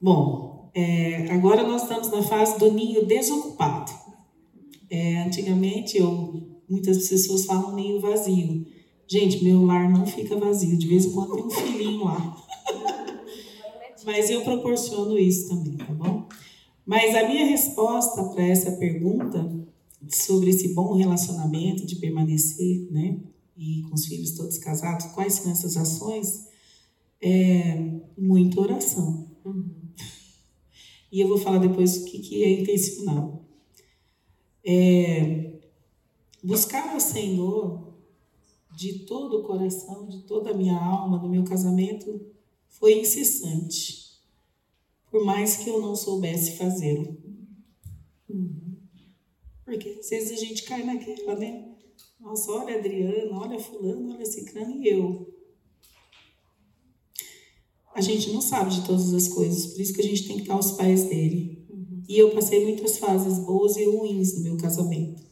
Bom, é, agora nós estamos na fase do ninho desocupado. É, antigamente, eu, muitas pessoas falam ninho vazio. Gente, meu lar não fica vazio. De vez em quando tem um filhinho lá. <laughs> Mas eu proporciono isso também, tá bom? Mas a minha resposta para essa pergunta sobre esse bom relacionamento de permanecer, né, e com os filhos todos casados, quais são essas ações? É muita oração. Uhum. E eu vou falar depois o que, que é intencional. É buscar o Senhor de todo o coração, de toda a minha alma, no meu casamento, foi incessante por mais que eu não soubesse fazê-lo. Porque às vezes a gente cai naquela, né? Nossa, olha Adriana, olha Fulano, olha Cicrano e eu. A gente não sabe de todas as coisas, por isso que a gente tem que estar aos pés dele. E eu passei muitas fases boas e ruins no meu casamento.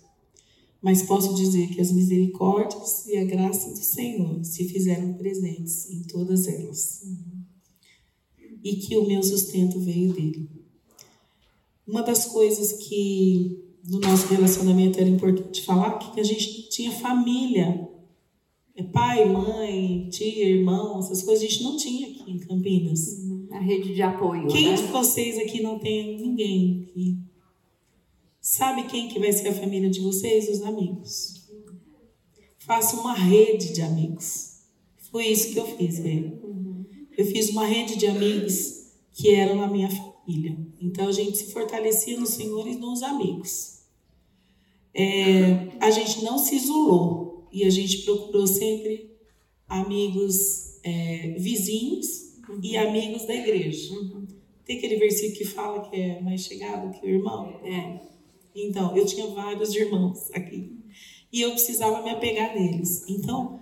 Mas posso dizer que as misericórdias e a graça do Senhor se fizeram presentes em todas elas. Uhum e que o meu sustento veio dele. Uma das coisas que no nosso relacionamento era importante falar que a gente tinha família. É pai, mãe, tia, irmão, essas coisas a gente não tinha aqui em Campinas. Uhum. A rede de apoio. Quem né? de vocês aqui não tem ninguém aqui? Sabe quem que vai ser a família de vocês? Os amigos. Faça uma rede de amigos. Foi isso que eu fiz, velho eu fiz uma rede de amigos que eram a minha família. Então a gente se fortalecia no Senhor e nos amigos. É, a gente não se isolou e a gente procurou sempre amigos é, vizinhos e amigos da igreja. Tem aquele versículo que fala que é mais chegado que o irmão? É. Então, eu tinha vários irmãos aqui e eu precisava me apegar neles. Então,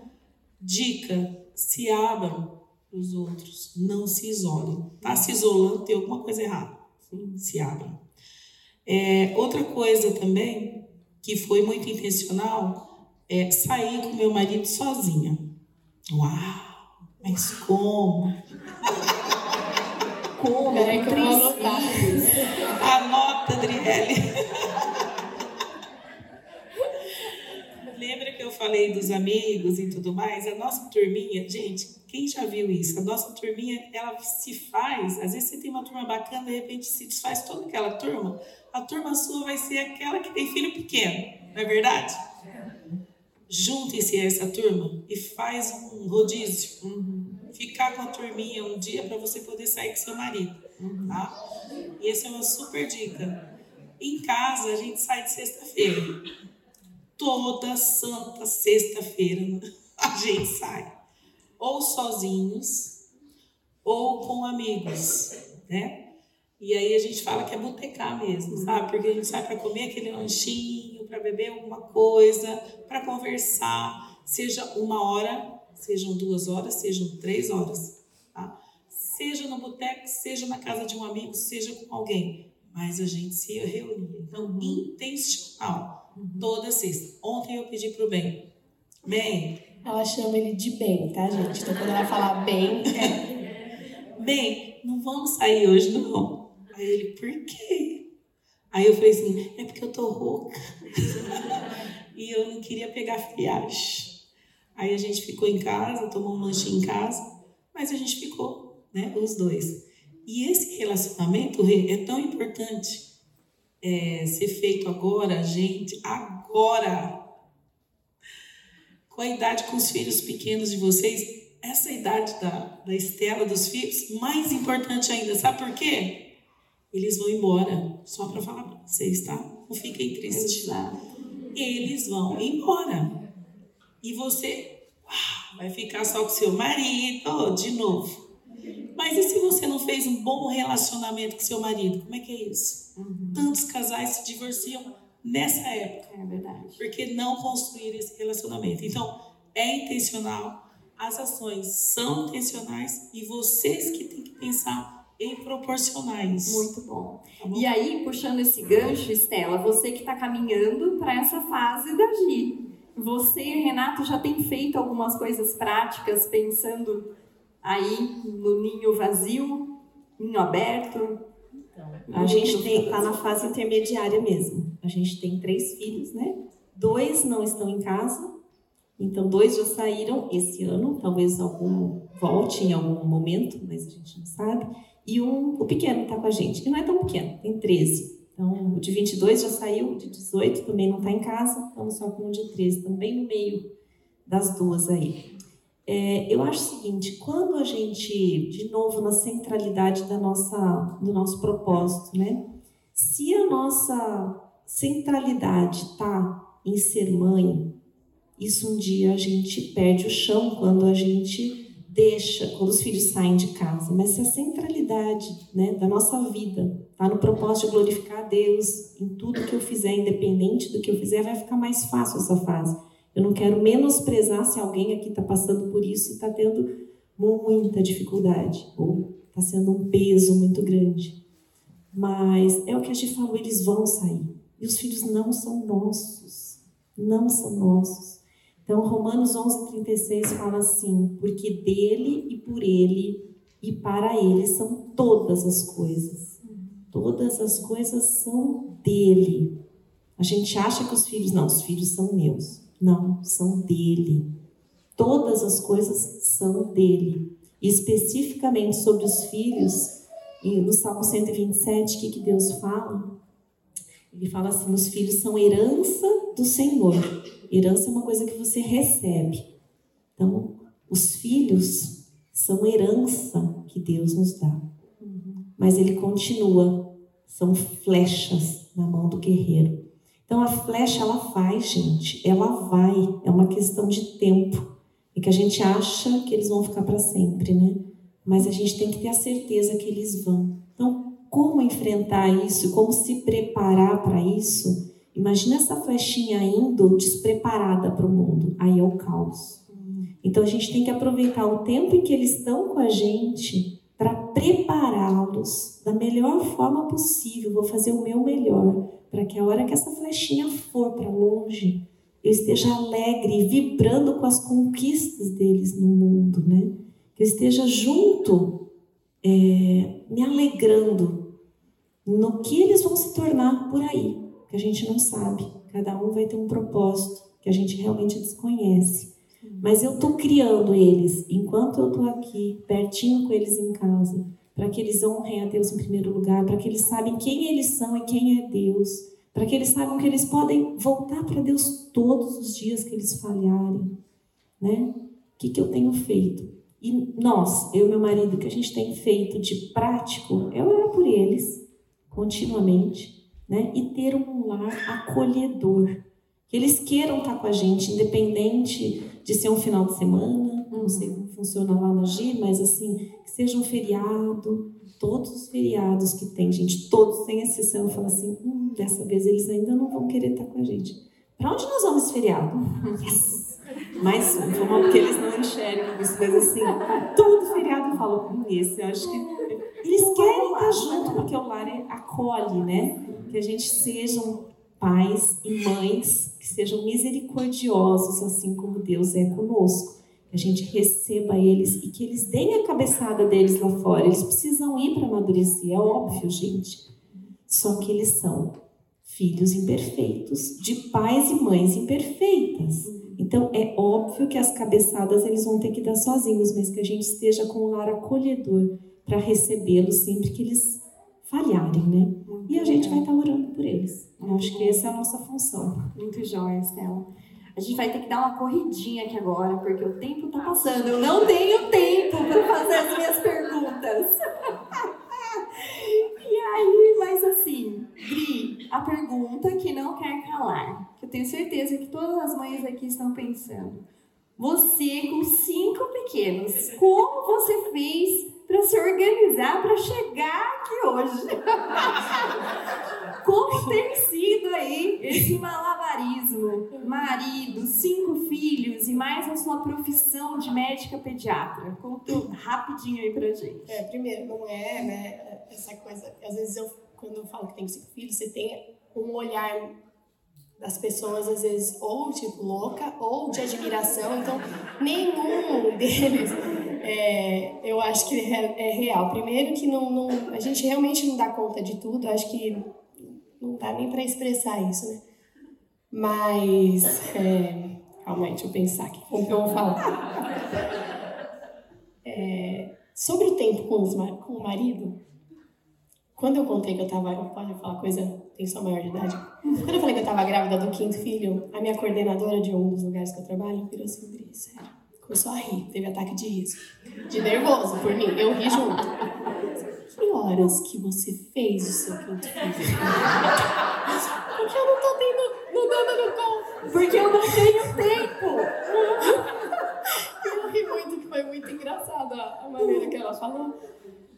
dica: se abram os outros. Não se isolem. Está se isolando, tem alguma coisa errada. Sim, se abram. É, outra coisa também, que foi muito intencional, é sair com meu marido sozinha. Uau! Mas como? Peraí que eu vou anotar. Anota, Adriele. Lembra que eu falei dos amigos e tudo mais? A nossa turminha, gente, quem já viu isso? A nossa turminha, ela se faz. Às vezes você tem uma turma bacana, de repente se desfaz toda aquela turma. A turma sua vai ser aquela que tem filho pequeno, não é verdade? Juntem-se a essa turma e faz um rodízio. Ficar com a turminha um dia para você poder sair com seu marido. Tá? E essa é uma super dica. Em casa, a gente sai de sexta-feira. Toda santa sexta-feira <laughs> a gente sai. Ou sozinhos, ou com amigos, né? E aí a gente fala que é botecar mesmo, sabe? Porque a gente sai para comer aquele lanchinho, para beber alguma coisa, para conversar, seja uma hora, sejam duas horas, sejam três horas, tá? Seja no boteco, seja na casa de um amigo, seja com alguém, mas a gente se reunia. Então, uhum. intencional. Toda sexta. Ontem eu pedi pro bem, bem. Ela chama ele de bem, tá, gente? Então, quando ela falar bem, é. <laughs> Bem, não vamos sair hoje, não. Aí ele, por quê? Aí eu falei assim, é porque eu tô rouca. <laughs> e eu não queria pegar friagem. Aí a gente ficou em casa, tomou um lanchinho em casa, mas a gente ficou, né, os dois. E esse relacionamento é tão importante é, ser feito agora, gente, agora. Com a idade com os filhos pequenos de vocês, essa idade da, da Estela, dos filhos, mais importante ainda, sabe por quê? Eles vão embora, só para falar para vocês, tá? Não fiquem tristes. Eles vão embora. E você uau, vai ficar só com seu marido de novo. Mas e se você não fez um bom relacionamento com seu marido? Como é que é isso? Uhum. Tantos casais se divorciam nessa época. É verdade. Porque não construíram esse relacionamento. Então, é intencional, as ações são intencionais e vocês que têm que pensar em proporcionar isso. Muito bom. Tá bom. E aí, puxando esse gancho, Estela, você que está caminhando para essa fase da Gi. Você, Renato, já tem feito algumas coisas práticas pensando aí no ninho vazio, ninho aberto? Então, a gente está na fase intermediária mesmo. A gente tem três filhos, né? Dois não estão em casa, então dois já saíram esse ano, talvez algum volte em algum momento, mas a gente não sabe. E um, o pequeno está com a gente, que não é tão pequeno, tem 13. Então, o de 22 já saiu, o de 18 também não está em casa, estamos só com o de 13, também no meio das duas aí. É, eu acho o seguinte, quando a gente, de novo, na centralidade da nossa, do nosso propósito, né? Se a nossa centralidade está em ser mãe, isso um dia a gente perde o chão quando a gente deixa, quando os filhos saem de casa, mas se a centralidade né, da nossa vida está no propósito de glorificar a Deus em tudo que eu fizer, independente do que eu fizer, vai ficar mais fácil essa fase. Eu não quero menosprezar se alguém aqui está passando por isso e está tendo muita dificuldade, ou está sendo um peso muito grande. Mas é o que a gente falou, eles vão sair. E os filhos não são nossos. Não são nossos. Então, Romanos 11, 36 fala assim: porque dele e por ele e para ele são todas as coisas. Todas as coisas são dele. A gente acha que os filhos, não, os filhos são meus. Não, são dele. Todas as coisas são dele. E especificamente sobre os filhos, no Salmo 127, o que, que Deus fala? Ele fala assim: os filhos são herança do Senhor. Herança é uma coisa que você recebe. Então, os filhos são herança que Deus nos dá. Mas ele continua, são flechas na mão do guerreiro. Então a flecha ela vai, gente, ela vai, é uma questão de tempo. E que a gente acha que eles vão ficar para sempre, né? Mas a gente tem que ter a certeza que eles vão. Então, como enfrentar isso, como se preparar para isso? Imagina essa flechinha indo despreparada para o mundo. Aí é o caos. Então a gente tem que aproveitar o tempo em que eles estão com a gente para prepará-los da melhor forma possível. Vou fazer o meu melhor para que a hora que essa flechinha for para longe, eu esteja alegre vibrando com as conquistas deles no mundo, né? Que eu esteja junto é, me alegrando no que eles vão se tornar por aí, que a gente não sabe. Cada um vai ter um propósito que a gente realmente desconhece. Mas eu estou criando eles enquanto eu estou aqui, pertinho com eles em casa, para que eles honrem a Deus em primeiro lugar, para que eles sabem quem eles são e quem é Deus, para que eles saibam que eles podem voltar para Deus todos os dias que eles falharem, né? O que, que eu tenho feito? E nós, eu e meu marido, o que a gente tem feito de prático é orar por eles continuamente, né? E ter um lar acolhedor. Que eles queiram estar com a gente, independente de ser um final de semana, não sei como funciona lá na G, mas assim, que seja um feriado, todos os feriados que tem, gente, todos sem exceção, eu falo assim, hum, dessa vez eles ainda não vão querer estar com a gente. Para onde nós vamos esse feriado? <laughs> Yes! Mais um, vamos porque eles não enxergam isso, mas assim, todo feriado eu falo, hum, esse eu acho que eles querem estar junto, porque o lar acolhe, né? Que a gente sejam pais e mães que sejam misericordiosos, assim como Deus é conosco. Que a gente receba eles e que eles deem a cabeçada deles lá fora. Eles precisam ir para amadurecer, é óbvio, gente. Só que eles são filhos imperfeitos, de pais e mães imperfeitas. Então é óbvio que as cabeçadas eles vão ter que dar sozinhos, mas que a gente esteja com um lar acolhedor para recebê-los sempre que eles falharem, né? E a gente vai estar tá orando por eles. Eu acho que essa é a nossa função. Muito jóia, Estela. A gente vai ter que dar uma corridinha aqui agora, porque o tempo está passando. Eu não tenho tempo para fazer as minhas perguntas. <laughs> e aí, mas assim, Gri, a pergunta que não quer calar, que eu tenho certeza que todas as mães aqui estão pensando. Você com cinco pequenos, como você fez para se organizar para chegar aqui hoje. <laughs> Como tem sido aí esse malabarismo? Marido, cinco filhos e mais a sua profissão de médica pediatra. Conta rapidinho aí pra gente. É, primeiro, não é, né, essa coisa. Às vezes eu, quando eu falo que tenho cinco filhos, você tem um olhar das pessoas, às vezes, ou tipo louca, ou de admiração. Então, nenhum deles é, eu acho que é, é, real. Primeiro que não, não, a gente realmente não dá conta de tudo, acho que não dá nem para expressar isso, né? Mas, é, calma aí, deixa eu pensar aqui como que eu vou falar. É, sobre o tempo com, os, com o marido, quando eu contei que eu tava, pode falar coisa, tem só maior de idade. Quando eu falei que eu tava grávida do quinto filho, a minha coordenadora de um dos lugares que eu trabalho virou assim, sério começou a rir, teve ataque de riso. De nervoso por mim, eu ri junto. Que horas que você fez o seu quinto filho? Porque eu não tô tendo, não dando no tom. Porque eu não tenho tempo. eu ri muito, que foi muito engraçado a maneira que ela falou.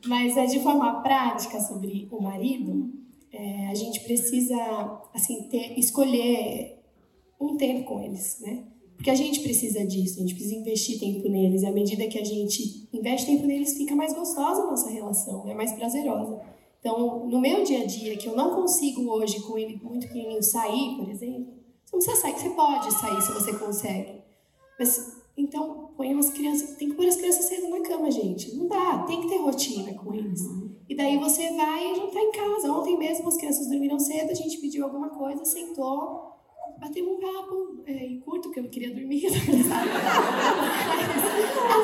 Mas é de forma prática sobre o marido, é, a gente precisa assim ter, escolher um tempo com eles, né? Porque a gente precisa disso, a gente precisa investir tempo neles. E à medida que a gente investe tempo neles, fica mais gostosa a nossa relação, é mais prazerosa. Então, no meu dia a dia, que eu não consigo hoje, com ele muito pequenininho, sair, por exemplo, você não precisa sair, você pode sair se você consegue. Mas, então, põe umas crianças, tem que pôr as crianças cedo na cama, gente. Não dá, tem que ter rotina com eles. E daí você vai e já tá em casa. Ontem mesmo as crianças dormiram cedo, a gente pediu alguma coisa, sentou, batemos um papo é, curto, que eu queria dormir. <laughs> às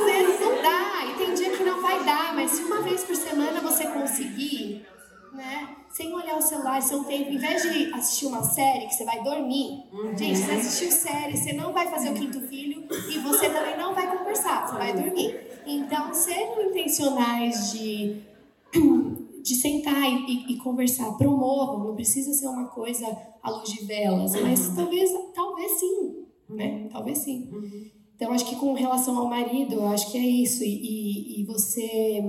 vezes não dá, e tem dia que não vai dar, mas se uma vez por semana você conseguir, né? Sem olhar o celular, seu tempo, em vez de assistir uma série que você vai dormir, uhum. gente, você assistiu série, você não vai fazer o quinto filho e você também não vai conversar, você vai dormir. Então, sejam intencionais de de sentar e, e, e, conversar, promovam, não precisa ser uma coisa à luz de velas, mas talvez, talvez sim, né? Talvez sim. Então, acho que com relação ao marido, eu acho que é isso, e, e você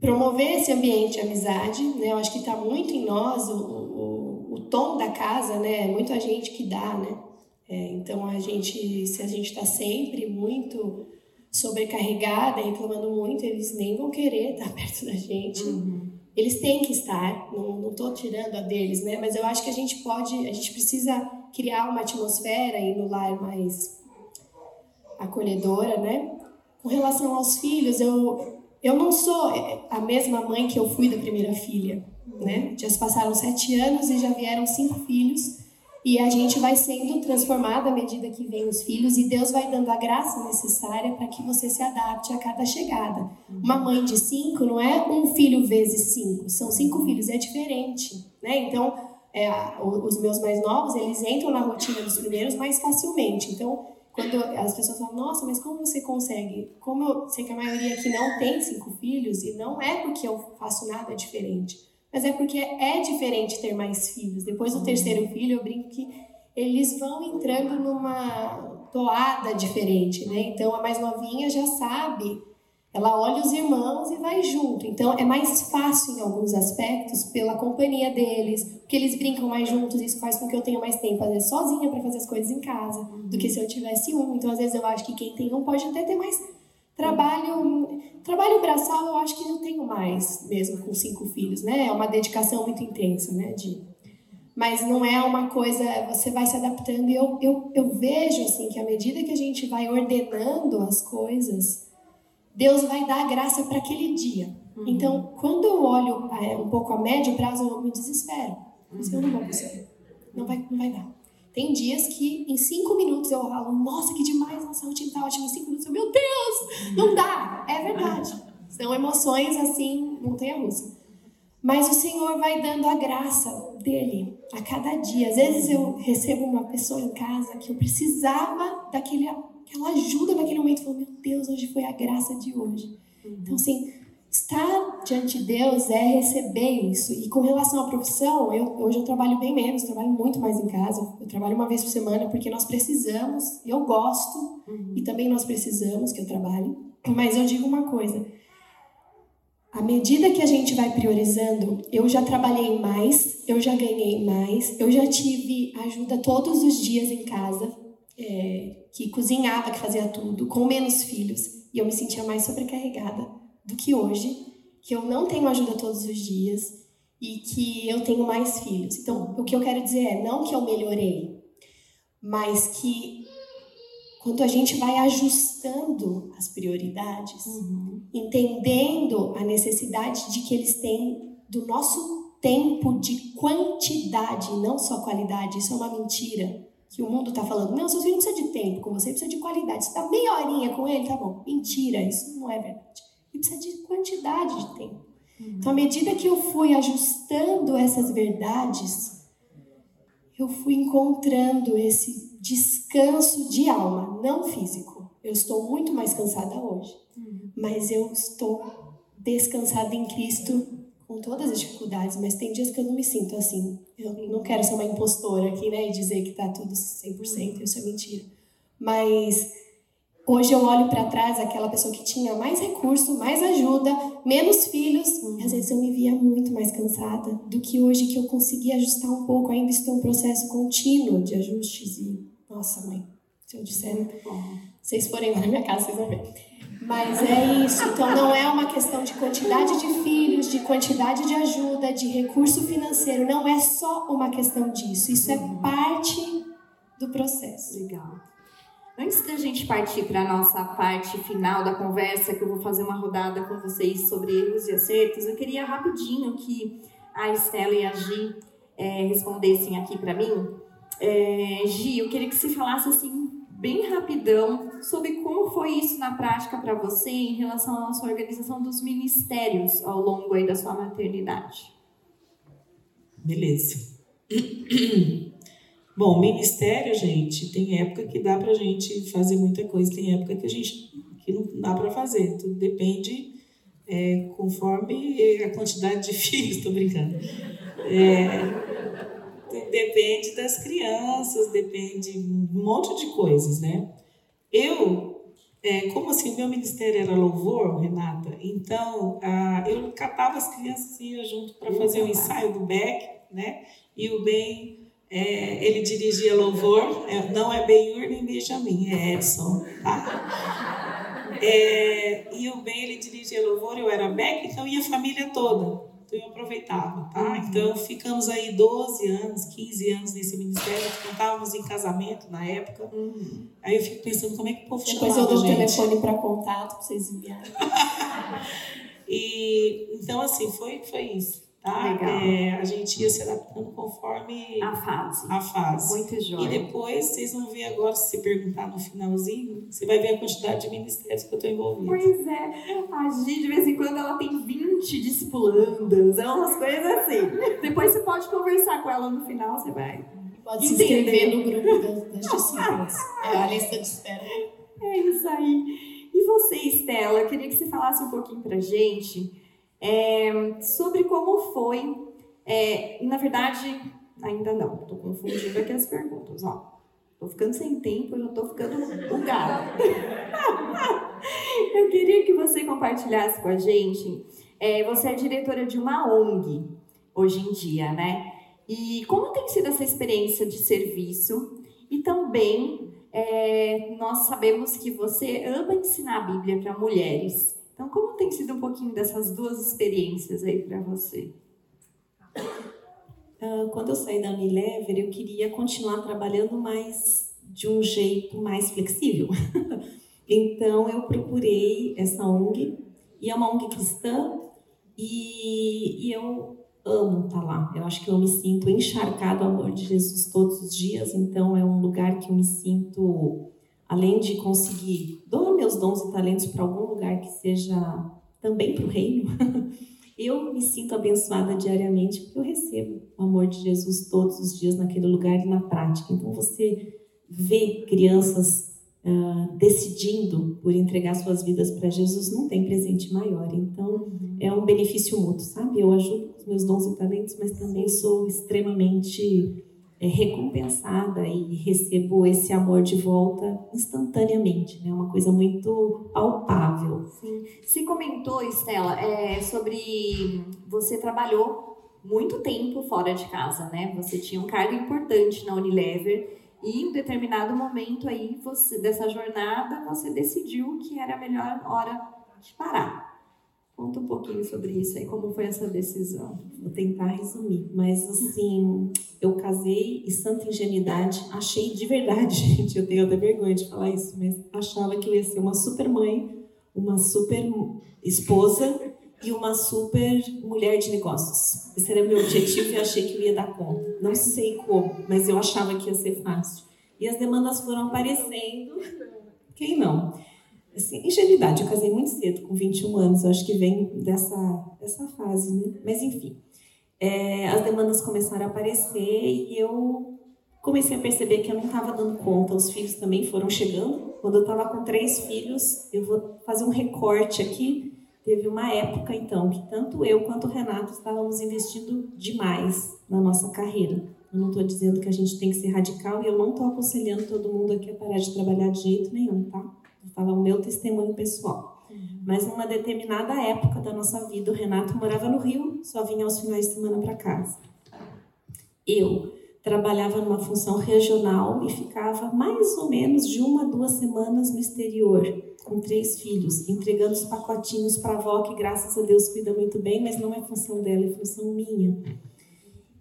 promover esse ambiente de amizade, né? Eu acho que está muito em nós o, o, o tom da casa, né? É muito a gente que dá, né? É, então, a gente, se a gente está sempre muito sobrecarregada, reclamando muito, eles nem vão querer estar <laughs> perto da gente. Uhum. Eles têm que estar, não estou tirando a deles, né? Mas eu acho que a gente pode, a gente precisa criar uma atmosfera e no lar mais acolhedora, né? Com relação aos filhos, eu eu não sou a mesma mãe que eu fui da primeira filha, né? Já se passaram sete anos e já vieram cinco filhos. E a gente vai sendo transformada à medida que vem os filhos e Deus vai dando a graça necessária para que você se adapte a cada chegada. Uma mãe de cinco não é um filho vezes cinco, são cinco filhos, é diferente, né? Então, é, os meus mais novos, eles entram na rotina dos primeiros mais facilmente. Então, quando as pessoas falam, nossa, mas como você consegue? Como eu sei que a maioria aqui não tem cinco filhos, e não é porque eu faço nada diferente mas é porque é diferente ter mais filhos. Depois do uhum. terceiro filho, eu brinco que eles vão entrando numa toada diferente, né? Então a mais novinha já sabe, ela olha os irmãos e vai junto. Então é mais fácil em alguns aspectos pela companhia deles, porque eles brincam mais juntos, isso faz com que eu tenha mais tempo às vezes sozinha para fazer as coisas em casa, do que se eu tivesse um. Então às vezes eu acho que quem tem um pode até ter mais Trabalho, trabalho braçal eu acho que não tenho mais, mesmo com cinco filhos, né? É uma dedicação muito intensa, né? De, mas não é uma coisa, você vai se adaptando e eu, eu, eu vejo, assim, que à medida que a gente vai ordenando as coisas, Deus vai dar graça para aquele dia. Uhum. Então, quando eu olho é, um pouco a médio prazo, eu me desespero. Uhum. Eu não vou conseguir. Não vai, não vai dar. Tem dias que em cinco minutos eu falo, nossa, que demais, nossa rotina tá ótima. Em cinco minutos eu, meu Deus, não dá. É verdade. São emoções assim, montanha-russa. Mas o Senhor vai dando a graça dele a cada dia. Às vezes eu recebo uma pessoa em casa que eu precisava daquela ajuda naquele momento. Eu falo, meu Deus, hoje foi a graça de hoje. Então, assim, Estar diante de Deus é receber isso. E com relação à profissão, eu, hoje eu trabalho bem menos, trabalho muito mais em casa. Eu trabalho uma vez por semana porque nós precisamos, eu gosto, uhum. e também nós precisamos que eu trabalhe. Mas eu digo uma coisa: à medida que a gente vai priorizando, eu já trabalhei mais, eu já ganhei mais, eu já tive ajuda todos os dias em casa, é, que cozinhava, que fazia tudo, com menos filhos, e eu me sentia mais sobrecarregada do que hoje, que eu não tenho ajuda todos os dias e que eu tenho mais filhos. Então, o que eu quero dizer é não que eu melhorei, mas que quando a gente vai ajustando as prioridades, uhum. entendendo a necessidade de que eles têm do nosso tempo de quantidade, não só qualidade, isso é uma mentira. Que o mundo está falando, não, seu filho não precisa de tempo com você, precisa de qualidade. Você dá meia horinha com ele, tá bom. Mentira, isso não é verdade e precisa de quantidade de tempo. Uhum. Então, à medida que eu fui ajustando essas verdades, eu fui encontrando esse descanso de alma, não físico. Eu estou muito mais cansada hoje, uhum. mas eu estou descansada em Cristo com todas as dificuldades, mas tem dias que eu não me sinto assim. Eu não quero ser uma impostora aqui, né, e dizer que tá tudo 100%, isso é mentira. Mas Hoje eu olho para trás aquela pessoa que tinha mais recurso, mais ajuda, menos filhos, e às vezes eu me via muito mais cansada do que hoje que eu consegui ajustar um pouco. Ainda estou em um processo contínuo de ajustes e, nossa, mãe, se eu disser, vocês forem na minha casa, vocês vão ver. Mas é isso. Então não é uma questão de quantidade de filhos, de quantidade de ajuda, de recurso financeiro. Não é só uma questão disso. Isso é parte do processo. Legal. Antes da gente partir para a nossa parte final da conversa, que eu vou fazer uma rodada com vocês sobre erros e acertos, eu queria rapidinho que a Estela e a Gi é, respondessem aqui para mim. É, Gi, eu queria que você falasse assim, bem rapidão, sobre como foi isso na prática para você em relação à sua organização dos ministérios ao longo aí da sua maternidade. Beleza. <clears throat> <clears throat> Bom, ministério, gente, tem época que dá pra gente fazer muita coisa, tem época que a gente que não dá para fazer. Tudo depende é, conforme a quantidade de <laughs> filhos, tô brincando. É, depende das crianças, depende um monte de coisas, né? Eu, é, como assim, meu ministério era louvor, Renata, então a, eu catava as crianças ia junto para fazer o ensaio do Beck, né? E o bem é, ele dirigia louvor, é, não é Benhur nem Benjamin, é Edson. Tá? É, e o Ben ele dirigia louvor, eu era Beck, então ia a família toda. Então eu aproveitava, tá? Uhum. Então ficamos aí 12 anos, 15 anos nesse ministério, cantávamos em casamento na época. Uhum. Aí eu fico pensando como é que o povo Depois eu dou o telefone para contato para vocês enviarem. <laughs> Então, assim, foi, foi isso. Tá? Legal. É, a gente ia se adaptando conforme A fase. a fase. Muito E jóia. depois, vocês vão ver agora, se você perguntar no finalzinho, você vai ver a quantidade de ministérios que eu estou envolvida. Pois é, a Gi de vez em quando ela tem 20 discipulandas, é umas coisas assim. Depois você pode conversar com ela no final, você vai. Pode se inscrever no grupo das, das discípulas. É a lista de espera. É isso aí. E você, Estela, eu queria que você falasse um pouquinho pra gente é, sobre como foi. é, na verdade, ainda não, tô confundindo aqui as perguntas, ó. Tô ficando sem tempo, eu já tô ficando bugada. <laughs> eu queria que você compartilhasse com a gente. é, você é diretora de uma ONG hoje em dia, né? E como tem sido essa experiência de serviço? E também é, nós sabemos que você ama ensinar a Bíblia para mulheres. Então, como tem sido um pouquinho dessas duas experiências aí para você? Ah, Quando eu saí da Unilever, eu queria continuar trabalhando mais de um jeito mais flexível. <laughs> então, eu procurei essa ONG, e é uma ONG cristã, e, e eu amo estar lá. Eu acho que eu me sinto encharcado ao amor de Jesus todos os dias, então é um lugar que eu me sinto, além de conseguir doar meus dons e talentos para algum lugar que seja também para o reino, <laughs> eu me sinto abençoada diariamente porque eu recebo o amor de Jesus todos os dias naquele lugar e na prática. Então você vê crianças ah, decidindo por entregar suas vidas para Jesus, não tem presente maior. Então é um benefício mútuo, sabe? Eu ajudo com os meus dons e talentos, mas também sou extremamente recompensada e recebo esse amor de volta instantaneamente, né? Uma coisa muito palpável. Você comentou, Estela, é, sobre você trabalhou muito tempo fora de casa, né? Você tinha um cargo importante na Unilever e em determinado momento aí você dessa jornada você decidiu que era a melhor hora de parar. Conta um pouquinho sobre isso aí, como foi essa decisão. Vou tentar resumir, mas assim, eu casei e santa ingenuidade, achei de verdade, <laughs> gente, eu tenho até vergonha de falar isso, mas achava que eu ia ser uma super mãe, uma super esposa e uma super mulher de negócios. Esse era meu objetivo e achei que eu ia dar conta. Não sei como, mas eu achava que ia ser fácil. E as demandas foram aparecendo. Quem não? Assim, ingenuidade, eu casei muito cedo, com 21 anos, eu acho que vem dessa, dessa fase, né? Mas enfim, é, as demandas começaram a aparecer e eu comecei a perceber que eu não estava dando conta, os filhos também foram chegando. Quando eu estava com três filhos, eu vou fazer um recorte aqui. Teve uma época, então, que tanto eu quanto o Renato estávamos investindo demais na nossa carreira. Eu não estou dizendo que a gente tem que ser radical e eu não estou aconselhando todo mundo aqui a parar de trabalhar de jeito nenhum, tá? Vou falar o meu testemunho pessoal. Mas numa determinada época da nossa vida, o Renato morava no Rio, só vinha aos finais de semana para casa. Eu trabalhava numa função regional e ficava mais ou menos de uma a duas semanas no exterior, com três filhos, entregando os pacotinhos para a avó, que graças a Deus cuida muito bem, mas não é função dela, é função minha.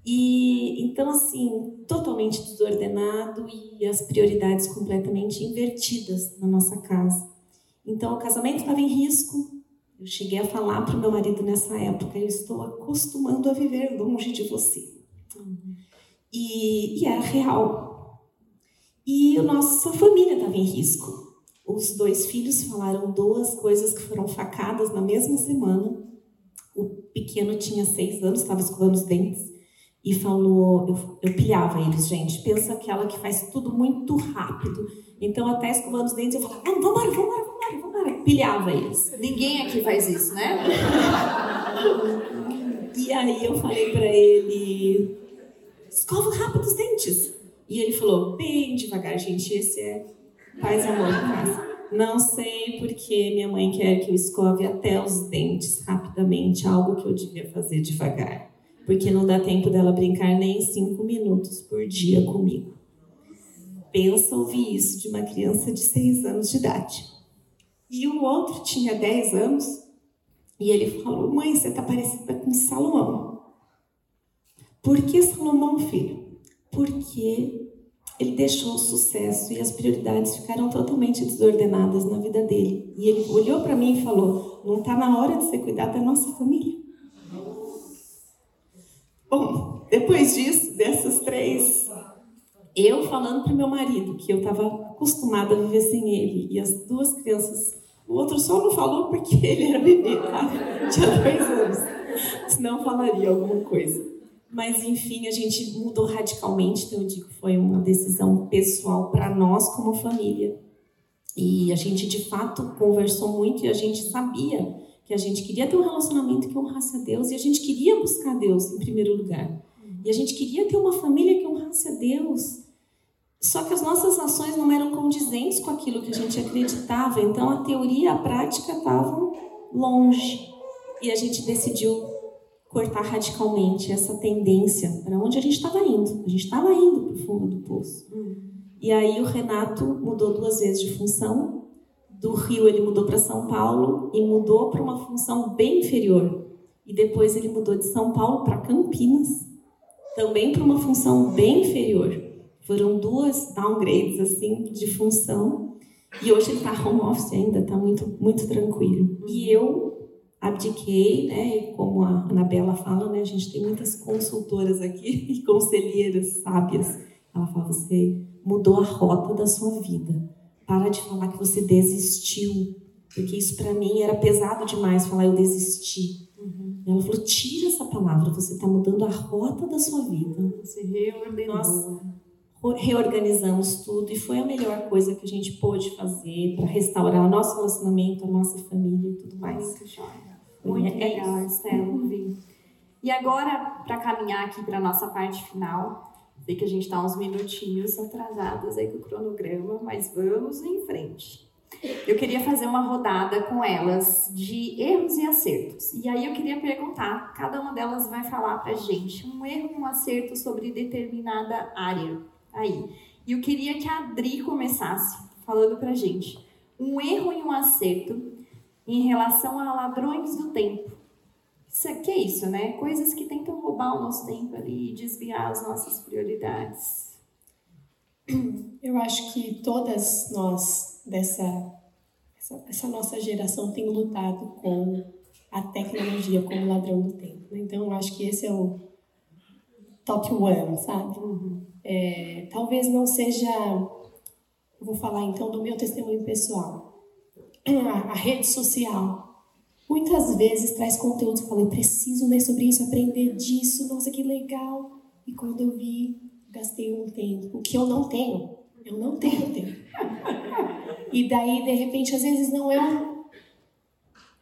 E então, assim, totalmente desordenado e as prioridades completamente invertidas na nossa casa. Então, o casamento estava em risco. Eu cheguei a falar para o meu marido nessa época: eu estou acostumando a viver longe de você. E, e era real. E a nossa família estava em risco. Os dois filhos falaram duas coisas que foram facadas na mesma semana. O pequeno tinha seis anos, estava escovando os dentes e falou: eu, eu pilhava eles, gente. Pensa aquela que faz tudo muito rápido. Então, até escovando os dentes, eu falava: ah, vambora, vambora, vambora, vambora. Pilhava eles. Ninguém aqui faz isso, né? E aí eu falei pra ele: escova rápido os dentes. E ele falou: bem devagar, gente, esse é paz e amor casa. Não sei porque minha mãe quer que eu escove até os dentes rapidamente, algo que eu devia fazer devagar. Porque não dá tempo dela brincar nem cinco minutos por dia comigo. Pensa ouvir isso de uma criança de seis anos de idade. E o outro tinha 10 anos e ele falou: Mãe, você está parecida com Salomão. Por que Salomão, filho? Porque ele deixou o sucesso e as prioridades ficaram totalmente desordenadas na vida dele. E ele olhou para mim e falou: Não está na hora de você cuidar da nossa família? Bom, depois disso, dessas três, eu falando para meu marido que eu estava acostumada a viver sem ele e as duas crianças. O outro só não falou porque <laughs> ele era bebê, tá? Tinha dois anos. Senão falaria alguma coisa. Mas, enfim, a gente mudou radicalmente, então eu digo foi uma decisão pessoal para nós como família. E a gente, de fato, conversou muito e a gente sabia que a gente queria ter um relacionamento que honrasse a Deus e a gente queria buscar Deus em primeiro lugar. E a gente queria ter uma família que honrasse a Deus. Só que as nossas ações não eram condizentes com aquilo que a gente acreditava, então a teoria e a prática estavam longe. E a gente decidiu cortar radicalmente essa tendência para onde a gente estava indo. A gente estava indo para o fundo do poço. E aí o Renato mudou duas vezes de função. Do Rio ele mudou para São Paulo e mudou para uma função bem inferior. E depois ele mudou de São Paulo para Campinas, também para uma função bem inferior. Foram duas downgrades assim de função. E hoje ele está home office ainda, está muito muito tranquilo. E eu abdiquei, né? Como a Anabela fala, né? A gente tem muitas consultoras aqui <laughs> e conselheiras sábias. Ela fala: você mudou a rota da sua vida. Para de falar que você desistiu, porque isso para mim era pesado demais falar eu desisti. Uhum. Ela falou: tira essa palavra, você está mudando a rota da sua vida. Você reordenou. Nós reorganizamos tudo e foi a melhor coisa que a gente pôde fazer para restaurar o nosso relacionamento, a nossa família e tudo mais. Muito joia. Muito é legal, Estela. Uhum. E agora, para caminhar aqui para nossa parte final, que a gente está uns minutinhos atrasados aí com o cronograma, mas vamos em frente. Eu queria fazer uma rodada com elas de erros e acertos. E aí eu queria perguntar, cada uma delas vai falar pra gente um erro e um acerto sobre determinada área aí. E eu queria que a Adri começasse falando pra gente um erro e um acerto em relação a ladrões do tempo. Isso que é isso, né? Coisas que tentam roubar o nosso tempo ali e desviar as nossas prioridades. Eu acho que todas nós dessa essa, essa nossa geração tem lutado com a tecnologia como ladrão do tempo. Né? Então, eu acho que esse é o top one, sabe? Uhum. É, talvez não seja. Eu vou falar então do meu testemunho pessoal. A, a rede social muitas vezes traz conteúdos que eu falei, preciso ler sobre isso, aprender disso, nossa, que legal. E quando eu vi, gastei um tempo que eu não tenho. Eu não tenho tempo. <laughs> E daí, de repente, às vezes não é um,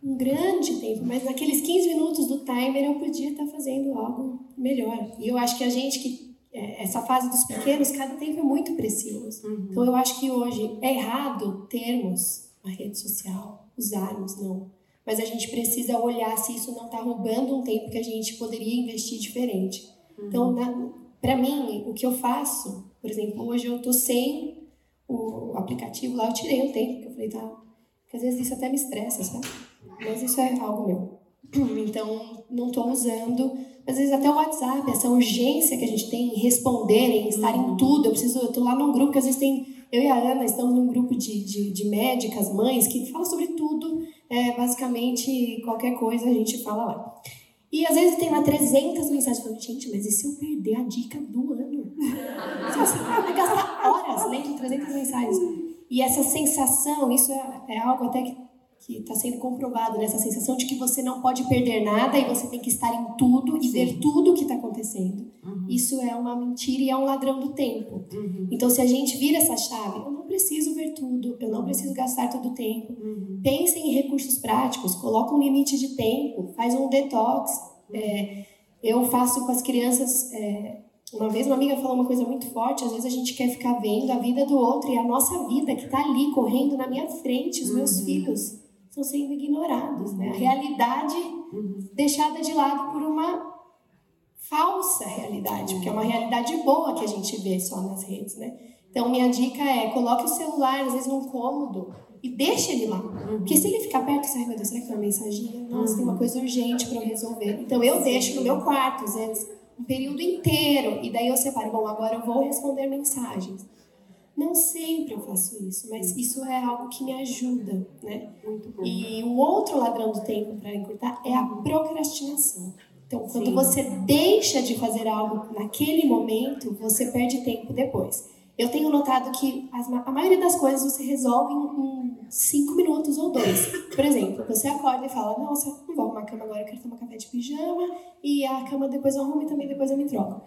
um grande tempo, mas naqueles 15 minutos do timer eu podia estar fazendo algo melhor. E eu acho que a gente que é, essa fase dos pequenos, cada tempo é muito precioso. Uhum. Então eu acho que hoje é errado termos a rede social, usarmos, não. Mas a gente precisa olhar se isso não está roubando um tempo que a gente poderia investir diferente. Então, uhum. Então, para mim, o que eu faço, por exemplo, hoje eu estou sem o aplicativo lá, eu tirei um tempo, porque eu falei, tá. Porque às vezes isso até me estressa, sabe? Mas isso é algo meu. <clears throat> Então, não estou usando. Às vezes até o WhatsApp, essa urgência que a gente tem em responder, em estar em uhum. tudo. Eu preciso, eu tô lá num grupo que às vezes tem. Eu e a Ana estamos num grupo de, de, de médicas, mães, que fala sobre tudo. É, basicamente, qualquer coisa a gente fala lá. E às vezes tem lá 300 mensagens falando, gente, mas e se eu perder a dica do ano? <laughs> Você vai gastar horas lendo 300 mensagens. E essa sensação, isso é, é algo até que que está sendo comprovado nessa né? sensação de que você não pode perder nada e você tem que estar em tudo e Sim. ver tudo o que está acontecendo. Uhum. Isso é uma mentira e é um ladrão do tempo. Uhum. Então, se a gente vira essa chave, eu não preciso ver tudo, eu não preciso gastar todo o tempo. Uhum. Pense em recursos práticos, coloca um limite de tempo, faz um detox. É, eu faço com as crianças. É, uma vez uma amiga falou uma coisa muito forte, às vezes a gente quer ficar vendo a vida do outro e a nossa vida que está ali correndo na minha frente, os meus uhum. filhos estão sendo ignorados, né? A realidade uhum. deixada de lado por uma falsa realidade, porque é uma realidade boa que a gente vê só nas redes, né? Então minha dica é coloque o celular às vezes num cômodo e deixe ele lá, uhum. porque se ele ficar perto, você vai, meu Deus, será que uma mensagem? Nossa, tem uma coisa urgente para eu resolver. Então eu deixo no meu quarto às vezes um período inteiro e daí eu separo, bom, agora eu vou responder mensagens. Não sempre eu faço isso, mas isso é algo que me ajuda, né? Muito bom. E um outro ladrão do tempo para encurtar é a procrastinação. Então, quando Sim. você deixa de fazer algo naquele momento, você perde tempo depois. Eu tenho notado que as a maioria das coisas você resolve em, em cinco minutos ou dois. Por exemplo, você acorda e fala: Nossa, não vou arrumar a cama agora, eu quero tomar café de pijama e a cama depois eu arrumo e também depois eu me troco.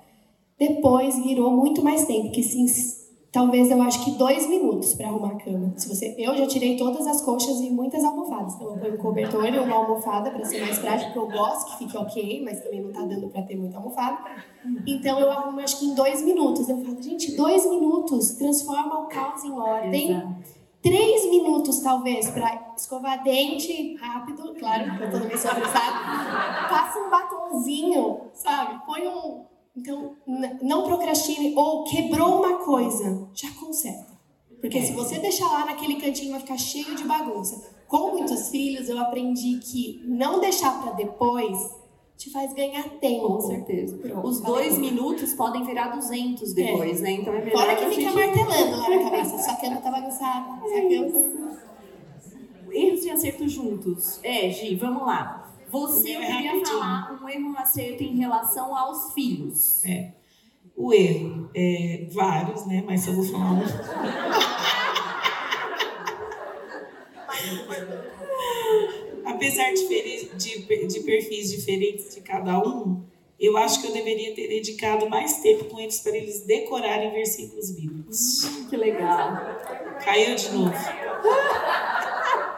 Depois virou muito mais tempo, que sim, s- talvez eu acho que dois minutos para arrumar a cama. Se você, eu já tirei todas as coxas e muitas almofadas. Então eu ponho um cobertor e uma almofada para ser mais prático, porque eu gosto que fique ok, mas também não tá dando para ter muita almofada. Então eu arrumo acho que em dois minutos. Eu falo, gente, dois minutos transforma o caos em ordem. Exato. Três minutos, talvez, para escovar dente rápido, claro, que eu tô meio sobressalto. Passa um batonzinho, sabe? Põe um. Então, não procrastine. Ou quebrou uma coisa, já conserta. Porque se você deixar lá naquele cantinho, vai ficar cheio de bagunça. Com muitos filhos, eu aprendi que não deixar para depois te faz ganhar tempo. Com certeza. Pronto, Os dois minutos podem virar 200 depois, né? Então é melhor Fora que fica gente- martelando lá na cabeça. Sua cama tá bagunçada. Sua cama. Erros e acertos juntos. É, Gi, vamos lá. Você é queria rapidinho. falar um erro um acerto em relação aos filhos. O erro, é, vários, né? Mas só vou falar um. <laughs> Apesar de, de, de perfis diferentes de cada um, eu acho que eu deveria ter dedicado mais tempo com eles para eles decorarem versículos bíblicos. Que legal. Caiu de novo.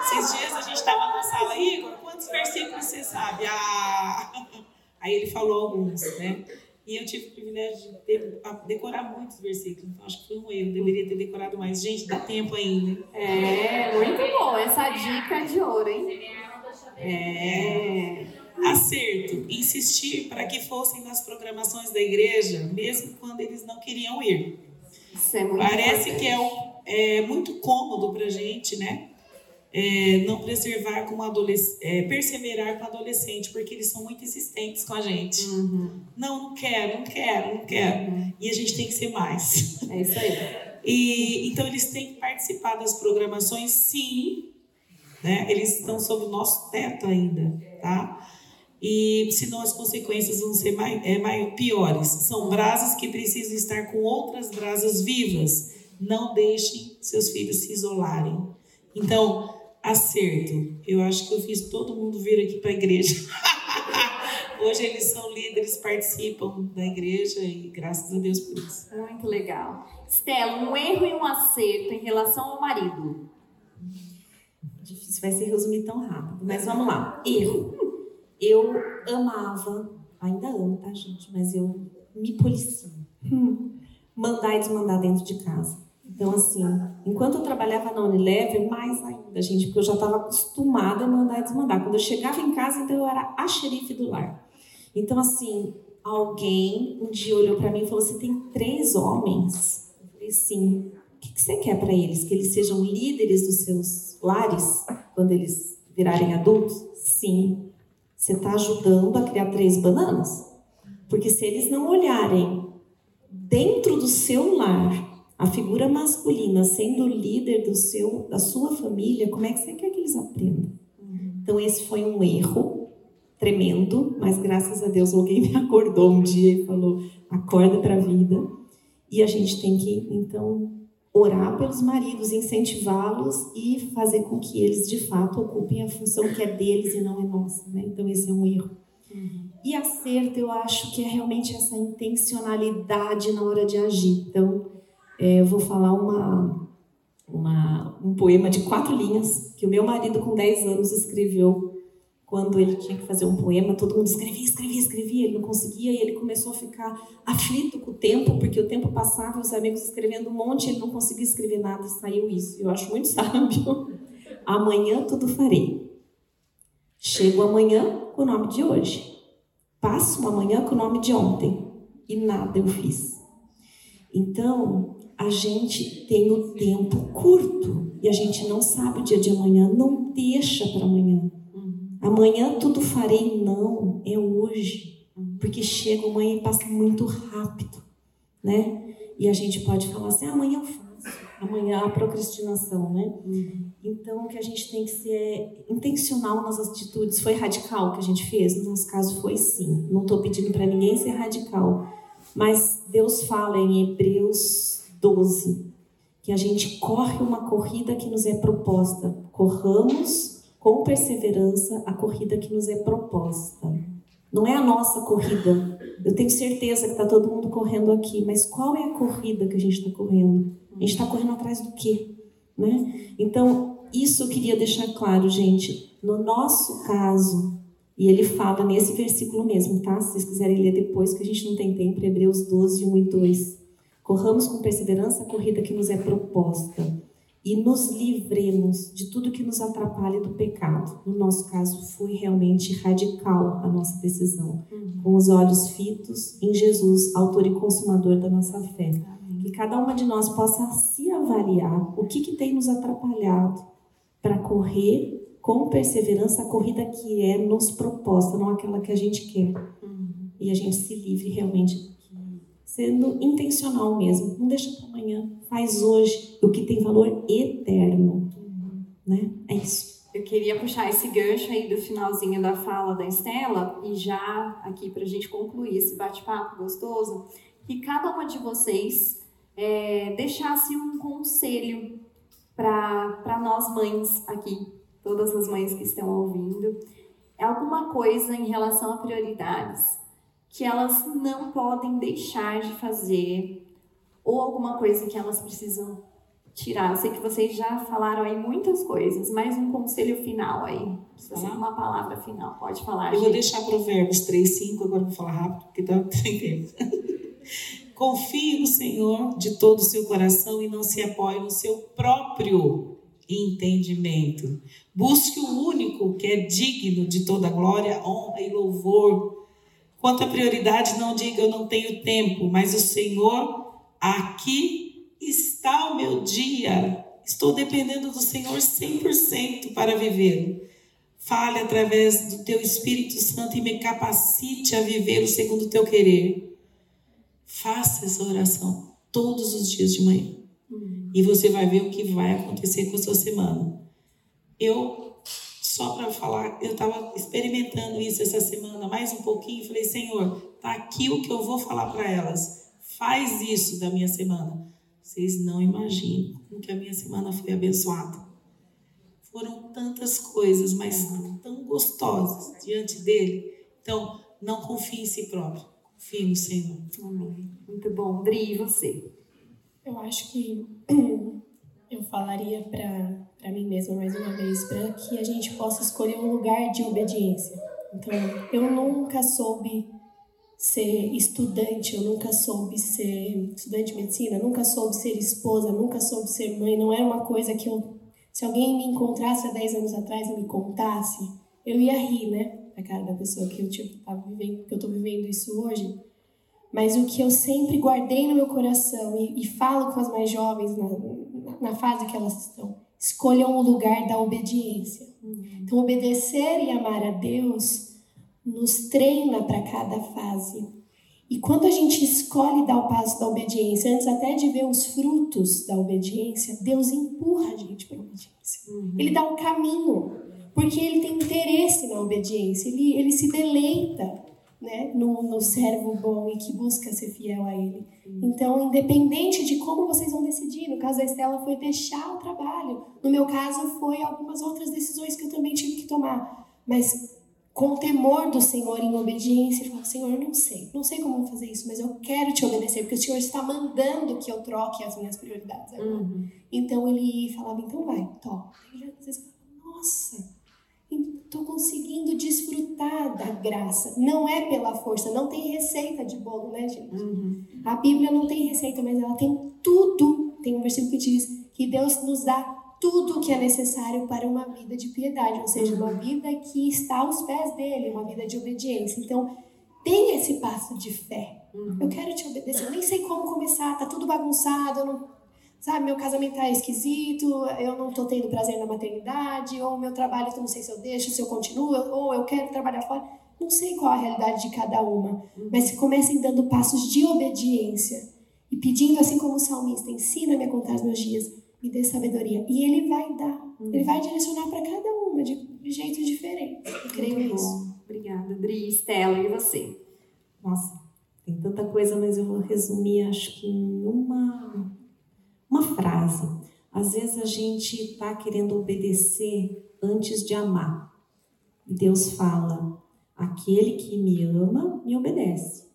Esses dias a gente estava na sala, Igor, versículos você sabe? Ah! <laughs> Aí ele falou alguns, né? E eu tive o privilégio de ter- decorar muitos versículos. Então acho que foi um erro. Deveria ter decorado mais. Gente, dá tempo ainda. É, muito bom. Essa dica é de ouro, hein? É. Acerto, insistir para que fossem nas programações da igreja, mesmo quando eles não queriam ir. Isso é muito Parece importante. que é, um- é muito cômodo para gente, né? É, não preservar com adolescente, é, perseverar com adolescente, porque eles são muito insistentes com a gente. Uhum, Não, não quero, não quero, não quero. E a gente tem que ser mais. <laughs> é isso aí. E então eles têm que participar das programações, sim. Né? Eles estão sob o nosso teto ainda, tá? E senão as consequências vão ser mais, é, mais piores. São brasas que precisam estar com outras brasas vivas. Não deixem seus filhos se isolarem. Então, acerto. Eu acho que eu fiz todo mundo vir aqui para a igreja. <laughs> Hoje eles são líderes, participam da igreja e graças a Deus por isso. Muito legal. Stella, um erro e um acerto em relação ao marido. Difícil vai ser resumir tão rápido, mas vamos lá. Erro. Eu amava, ainda amo, tá, gente? Mas eu me policio. Mandar e desmandar dentro de casa. Então, assim, enquanto eu trabalhava na Unilever, mais ainda, gente, porque eu já estava acostumada a mandar e desmandar. Quando eu chegava em casa, então eu era a xerife do lar. Então, assim, alguém um dia olhou para mim e falou: Você tem três homens? Eu falei: Sim. O que que você quer para eles? Que eles sejam líderes dos seus lares quando eles virarem adultos? Sim. Você está ajudando a criar três bananas? Porque se eles não olharem dentro do seu lar a figura masculina sendo líder do seu, da sua família, como é que você quer que eles aprendam? Então esse foi um erro tremendo, mas graças a Deus alguém <laughs> me acordou um dia e falou: acorda para a vida. E a gente tem que então orar pelos maridos, incentivá-los e fazer com que eles de fato ocupem a função que é deles e não é nossa. Né? Então esse é um erro. E acerto, eu acho que é realmente essa intencionalidade na hora de agir. Então, é, eu vou falar uma, uma, um poema de quatro linhas que o meu marido, com 10 anos, escreveu quando ele tinha que fazer um poema. Todo mundo escrevia, escrevia, escrevia, ele não conseguia e ele começou a ficar aflito com o tempo, porque o tempo passava, os amigos escrevendo um monte, ele não conseguia escrever nada saiu isso. Eu acho muito <laughs> sábio. Amanhã tudo farei. Chego amanhã com o nome de hoje. Passo uma manhã com o nome de ontem. E nada eu fiz. Então, a gente tem o tempo curto e a gente não sabe o dia de amanhã. Não deixa para amanhã. Amanhã tudo farei, não. É hoje. Porque chega amanhã e passa muito rápido, né? E a gente pode falar assim: amanhã eu faço, amanhã a procrastinação, né? Uhum. Então, que a gente tem que ser intencional nas atitudes. Foi radical que a gente fez? No nosso caso, foi sim. Não estou pedindo para ninguém ser radical. Mas Deus fala em Hebreus 12 que a gente corre uma corrida que nos é proposta. Corramos com perseverança a corrida que nos é proposta. Não é a nossa corrida. Eu tenho certeza que está todo mundo correndo aqui, mas qual é a corrida que a gente está correndo? A gente está correndo atrás do quê? Né? Então, isso eu queria deixar claro, gente. No nosso caso, e ele fala nesse versículo mesmo, tá? Se vocês quiserem ler depois, que a gente não tem tempo, Hebreus 12, 1 e 2. Corramos com perseverança a corrida que nos é proposta e nos livremos de tudo que nos atrapalha do pecado. No nosso caso, foi realmente radical a nossa decisão, uhum. com os olhos fitos em Jesus, autor e consumador da nossa fé. Amém. Que cada uma de nós possa se avaliar o que, que tem nos atrapalhado para correr com perseverança a corrida que é nos proposta, não aquela que a gente quer. Uhum. E a gente se livre realmente sendo intencional mesmo. Não deixa para amanhã, faz hoje o que tem valor eterno, né? É isso. Eu queria puxar esse gancho aí do finalzinho da fala da Estela e já aqui para a gente concluir esse bate-papo gostoso, que cada uma de vocês é, deixasse um conselho para nós mães aqui, todas as mães que estão ouvindo, é alguma coisa em relação a prioridades que elas não podem deixar de fazer ou alguma coisa que elas precisam tirar. Eu sei que vocês já falaram aí muitas coisas, mas um conselho final aí. Se você uma palavra final, pode falar. Eu gente. vou deixar Provérbios 3, 5, agora vou falar rápido, porque tá sem tempo. <laughs> Confie no Senhor de todo o seu coração e não se apoie no seu próprio entendimento. Busque o único que é digno de toda glória, honra e louvor Quanto à prioridade, não diga eu não tenho tempo, mas o Senhor, aqui está o meu dia. Estou dependendo do Senhor 100% para viver. Fale através do teu Espírito Santo e me capacite a viver segundo o teu querer. Faça essa oração todos os dias de manhã. E você vai ver o que vai acontecer com a sua semana. Eu só para falar, eu estava experimentando isso essa semana, mais um pouquinho, falei, Senhor, tá aqui o que eu vou falar para elas. Faz isso da minha semana. Vocês não imaginam como que a minha semana foi abençoada. Foram tantas coisas, mas tão gostosas diante dele. Então, não confie em si próprio. Confie no Senhor. Amém. Muito bom. Dri, e você? Eu acho que <clears throat> eu falaria para mim mesma mais uma vez, para que a gente possa escolher um lugar de obediência. Então, eu nunca soube ser estudante, eu nunca soube ser estudante de medicina, nunca soube ser esposa, nunca soube ser mãe. Não era uma coisa que eu. Se alguém me encontrasse há 10 anos atrás e me contasse, eu ia rir, né? A cara da pessoa que eu tipo, tava vivendo, que eu tô vivendo isso hoje. Mas o que eu sempre guardei no meu coração e, e falo com as mais jovens na, na fase que elas estão. Escolham o lugar da obediência. Então, obedecer e amar a Deus nos treina para cada fase. E quando a gente escolhe dar o passo da obediência, antes até de ver os frutos da obediência, Deus empurra a gente para a obediência. Uhum. Ele dá um caminho, porque ele tem interesse na obediência, ele, ele se deleita né, no, no servo bom e que busca ser fiel a ele. Então, independente de como vocês vão decidir, no caso da Estela foi deixar o trabalho, no meu caso foi algumas outras decisões que eu também tive que tomar, mas com o temor do Senhor em obediência, falar, Senhor, eu não sei, não sei como fazer isso, mas eu quero te obedecer, porque o Senhor está mandando que eu troque as minhas prioridades Uhum. Então ele falava, então vai, toca. E às vezes, nossa, estou conseguindo desfrutar da graça. Não é pela força, não tem receita de bolo, né, gente? Uhum. A Bíblia não tem receita, mas ela tem tudo. Tem um versículo que diz que Deus nos dá tudo o que é necessário para uma vida de piedade, ou seja, uma vida que está aos pés dele, uma vida de obediência. Então, tem esse passo de fé. Uhum. Eu quero te obedecer, eu nem sei como começar, tá tudo bagunçado, eu não sabe, meu casamento tá esquisito, eu não tô tendo prazer na maternidade, ou meu trabalho, eu não sei se eu deixo, se eu continuo, ou eu quero trabalhar fora. Não sei qual a realidade de cada uma, mas se comecem dando passos de obediência. e pedindo, assim como o salmista, ensina-me a contar os meus dias, me dê sabedoria. E ele vai dar, ele vai direcionar para cada uma de, de jeitos diferentes. Eu creio Muito nisso. Bom. Obrigada, Dri, Estela, e você? Nossa, tem tanta coisa, mas eu vou resumir, acho que em uma, uma frase. Às vezes a gente está querendo obedecer antes de amar. E Deus fala: aquele que me ama, me obedece.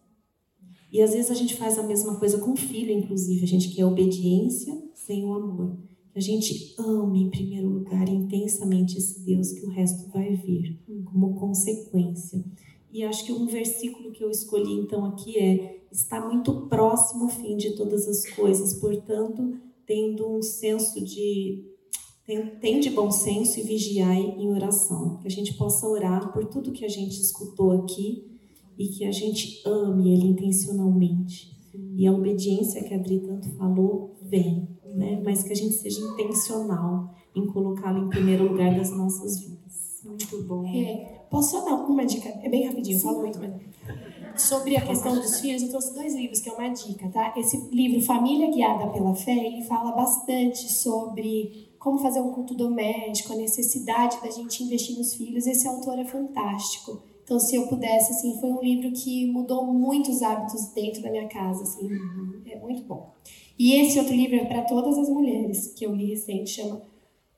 E às vezes a gente faz a mesma coisa com o filho, inclusive. A gente quer obediência sem o amor. A gente ame em primeiro lugar intensamente esse Deus, que o resto vai vir como consequência. E acho que um versículo que eu escolhi então aqui é: está muito próximo o fim de todas as coisas, portanto, tendo um senso de tem de bom senso e vigiai em oração, que a gente possa orar por tudo que a gente escutou aqui e que a gente ame ele intencionalmente. E a obediência que a Adri tanto falou vem, né? Mas que a gente seja intencional em colocá-lo em primeiro lugar das nossas vidas. Muito bom. É, posso só dar uma dica? É bem rapidinho, eu falo muito, mas sobre a questão dos filhos, eu trouxe dois livros que é uma dica, tá? Esse livro Família Guiada pela Fé, ele fala bastante sobre como fazer um culto doméstico, a necessidade da gente investir nos filhos. Esse autor é fantástico. Então, se eu pudesse, assim, foi um livro que mudou muitos hábitos dentro da minha casa, assim, é muito bom. E esse outro livro é para todas as mulheres que eu li recente, chama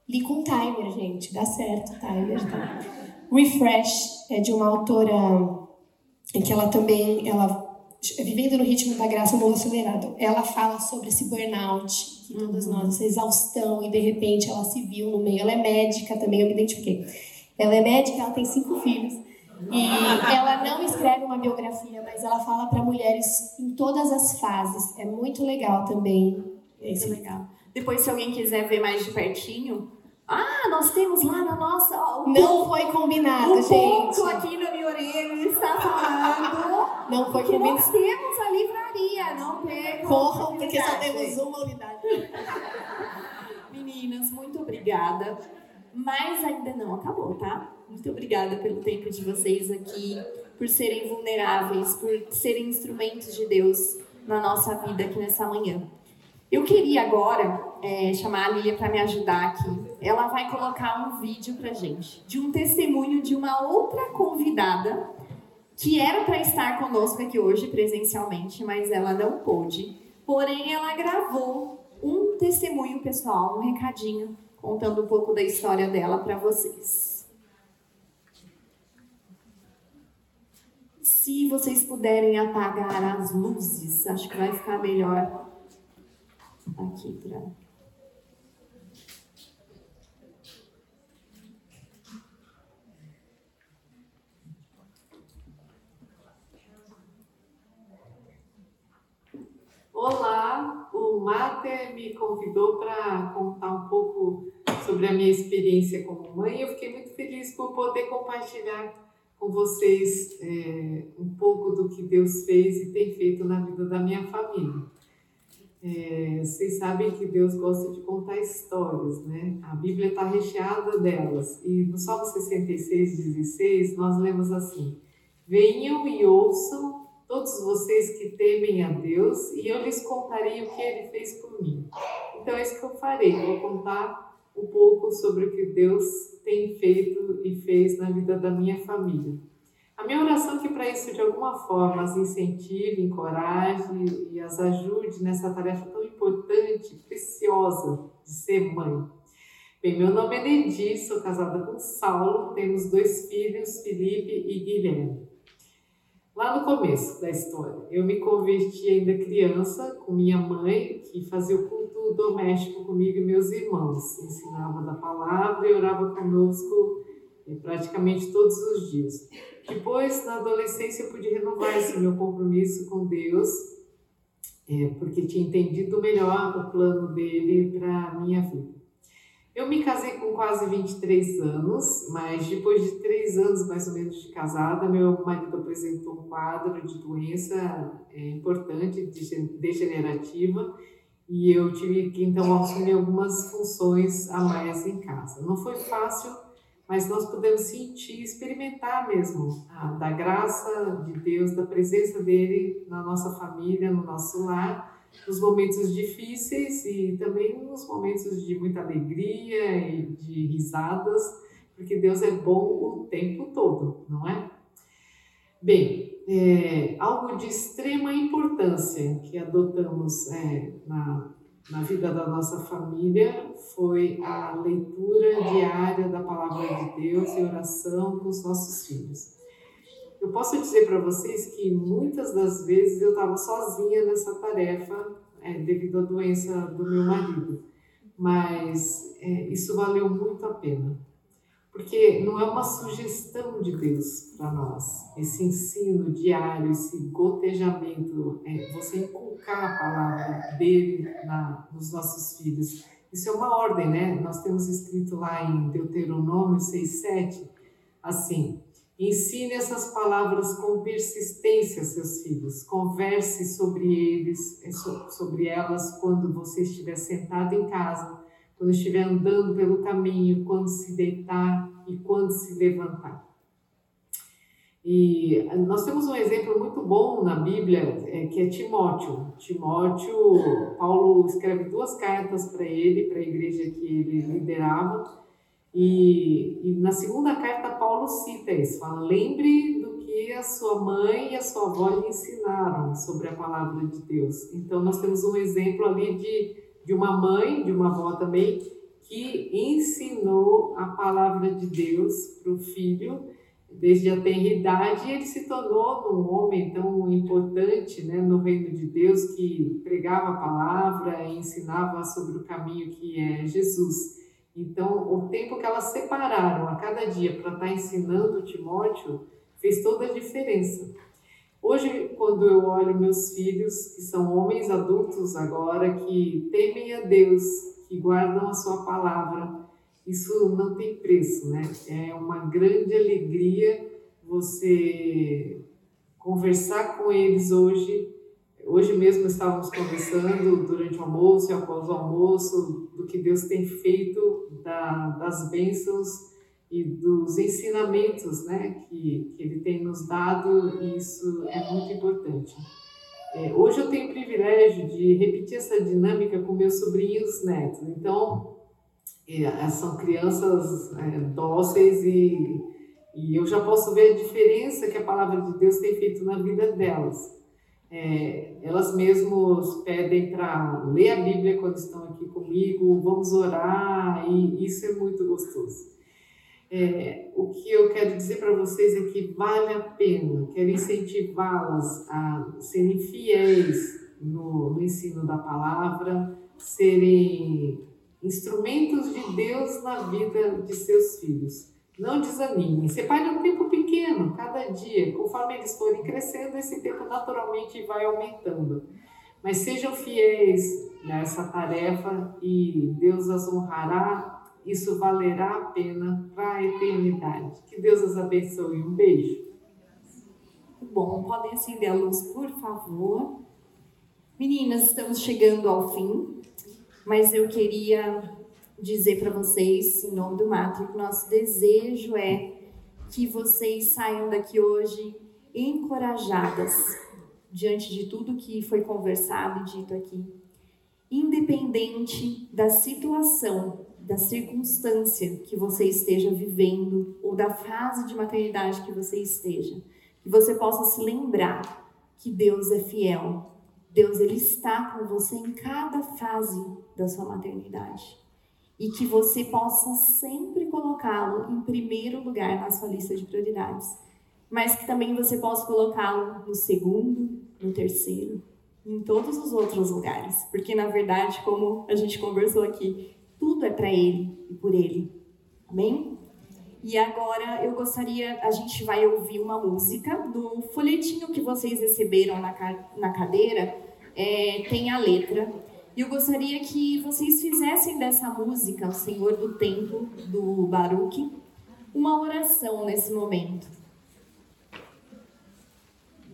Li com Timer, gente, dá certo, Timer, tá? Refresh é de uma autora que ela também, ela vivendo no ritmo da graça no acelerado, ela fala sobre esse burnout que todas nós, essa exaustão, e de repente ela se viu no meio. Ela é médica também, eu me identifiquei. Ela é médica, ela tem cinco filhos. E ela não escreve uma biografia, mas ela fala para mulheres em todas as fases. É muito legal também. Muito legal. Depois, se alguém quiser ver mais de pertinho, ah, nós temos lá na nossa. Ó, não foi combinado, o gente. O aqui na minha orelha está falando. <laughs> Não foi combinado. Nós temos a livraria, não percam. Corram, porque só temos uma unidade. <laughs> Meninas, muito obrigada. Mas ainda não acabou, tá? Muito obrigada pelo tempo de vocês aqui, por serem vulneráveis, por serem instrumentos de Deus na nossa vida aqui nessa manhã. Eu queria agora é, chamar a Lilia para me ajudar aqui. Ela vai colocar um vídeo para gente de um testemunho de uma outra convidada que era para estar conosco aqui hoje presencialmente, mas ela não pôde. Porém, ela gravou um testemunho pessoal, um recadinho, contando um pouco da história dela para vocês. Se vocês puderem apagar as luzes, acho que vai ficar melhor aqui para Olá, o Mater me convidou para contar um pouco sobre a minha experiência como mãe. Eu fiquei muito feliz por poder compartilhar com vocês é, um pouco do que Deus fez e tem feito na vida da minha família. É, vocês sabem que Deus gosta de contar histórias, né? A Bíblia está recheada delas. E no Salmo 66, 16, nós lemos assim: Venham e ouçam todos vocês que temem a Deus, e eu lhes contarei o que ele fez por mim. Então é isso que eu farei, vou contar um pouco sobre o que Deus tem feito e fez na vida da minha família. A minha oração é que para isso de alguma forma as incentive, encoraje e as ajude nessa tarefa tão importante, preciosa de ser mãe. Bem, meu nome é Nedir, sou casada com Saulo, temos dois filhos, Felipe e Guilherme. Lá no começo da história, eu me converti ainda criança com minha mãe, que fazia o culto doméstico comigo e meus irmãos. Ensinava da palavra e orava conosco praticamente todos os dias. Depois, na adolescência, eu pude renovar esse meu compromisso com Deus, é, porque tinha entendido melhor o plano dele para a minha vida. Eu me casei com quase 23 anos, mas depois de três anos mais ou menos de casada, meu marido apresentou um quadro de doença é, importante, degenerativa, e eu tive que então assumir algumas funções a mais em casa. Não foi fácil, mas nós podemos sentir, experimentar mesmo a, da graça de Deus, da presença dele na nossa família, no nosso lar nos momentos difíceis e também nos momentos de muita alegria e de risadas, porque Deus é bom o tempo todo, não é? Bem, é, algo de extrema importância que adotamos é, na, na vida da nossa família foi a leitura diária da palavra de Deus e oração com os nossos filhos. Eu posso dizer para vocês que muitas das vezes eu estava sozinha nessa tarefa é, devido à doença do meu marido, mas é, isso valeu muito a pena, porque não é uma sugestão de Deus para nós, esse ensino diário, esse gotejamento, é, você inculcar a palavra dele na, nos nossos filhos. Isso é uma ordem, né? Nós temos escrito lá em Deuteronômio 6,7, assim, Ensine essas palavras com persistência, seus filhos. Converse sobre eles, é, sobre elas quando você estiver sentado em casa, quando estiver andando pelo caminho, quando se deitar e quando se levantar. E nós temos um exemplo muito bom na Bíblia, é, que é Timóteo. Timóteo, Paulo escreve duas cartas para ele, para a igreja que ele liderava, e, e, na segunda carta, Paulo cita isso: fala, lembre do que a sua mãe e a sua avó lhe ensinaram sobre a palavra de Deus. Então, nós temos um exemplo ali de, de uma mãe, de uma avó também, que ensinou a palavra de Deus para o filho desde a tenridade e ele se tornou um homem tão importante né, no reino de Deus que pregava a palavra e ensinava sobre o caminho que é Jesus. Então, o tempo que elas separaram a cada dia para estar ensinando Timóteo fez toda a diferença. Hoje, quando eu olho meus filhos, que são homens adultos agora, que temem a Deus, que guardam a sua palavra, isso não tem preço, né? É uma grande alegria você conversar com eles hoje Hoje mesmo estávamos conversando durante o almoço e após o almoço do que Deus tem feito, da, das bênçãos e dos ensinamentos né, que, que Ele tem nos dado, e isso é muito importante. É, hoje eu tenho o privilégio de repetir essa dinâmica com meus sobrinhos netos. Então, é, são crianças é, dóceis e, e eu já posso ver a diferença que a palavra de Deus tem feito na vida delas. É, elas mesmas pedem para ler a Bíblia quando estão aqui comigo, vamos orar, e isso é muito gostoso. É, o que eu quero dizer para vocês é que vale a pena, quero incentivá-las a serem fiéis no, no ensino da palavra, serem instrumentos de Deus na vida de seus filhos. Não desanimem. Separe um tempo pequeno, cada dia. Conforme eles forem crescendo, esse tempo naturalmente vai aumentando. Mas sejam fiéis nessa tarefa e Deus as honrará. Isso valerá a pena para a eternidade. Que Deus as abençoe. Um beijo. Bom, podem acender a luz, por favor. Meninas, estamos chegando ao fim, mas eu queria dizer para vocês, em nome do Mato, que nosso desejo é que vocês saiam daqui hoje encorajadas diante de tudo que foi conversado e dito aqui, independente da situação, da circunstância que você esteja vivendo ou da fase de maternidade que você esteja, que você possa se lembrar que Deus é fiel. Deus ele está com você em cada fase da sua maternidade. E que você possa sempre colocá-lo em primeiro lugar na sua lista de prioridades, mas que também você possa colocá-lo no segundo, no terceiro, em todos os outros lugares, porque na verdade, como a gente conversou aqui, tudo é para ele e por ele. Amém? E agora eu gostaria, a gente vai ouvir uma música do folhetinho que vocês receberam na, na cadeira, é, tem a letra. E eu gostaria que vocês fizessem dessa música, O Senhor do Tempo, do Baruch, uma oração nesse momento.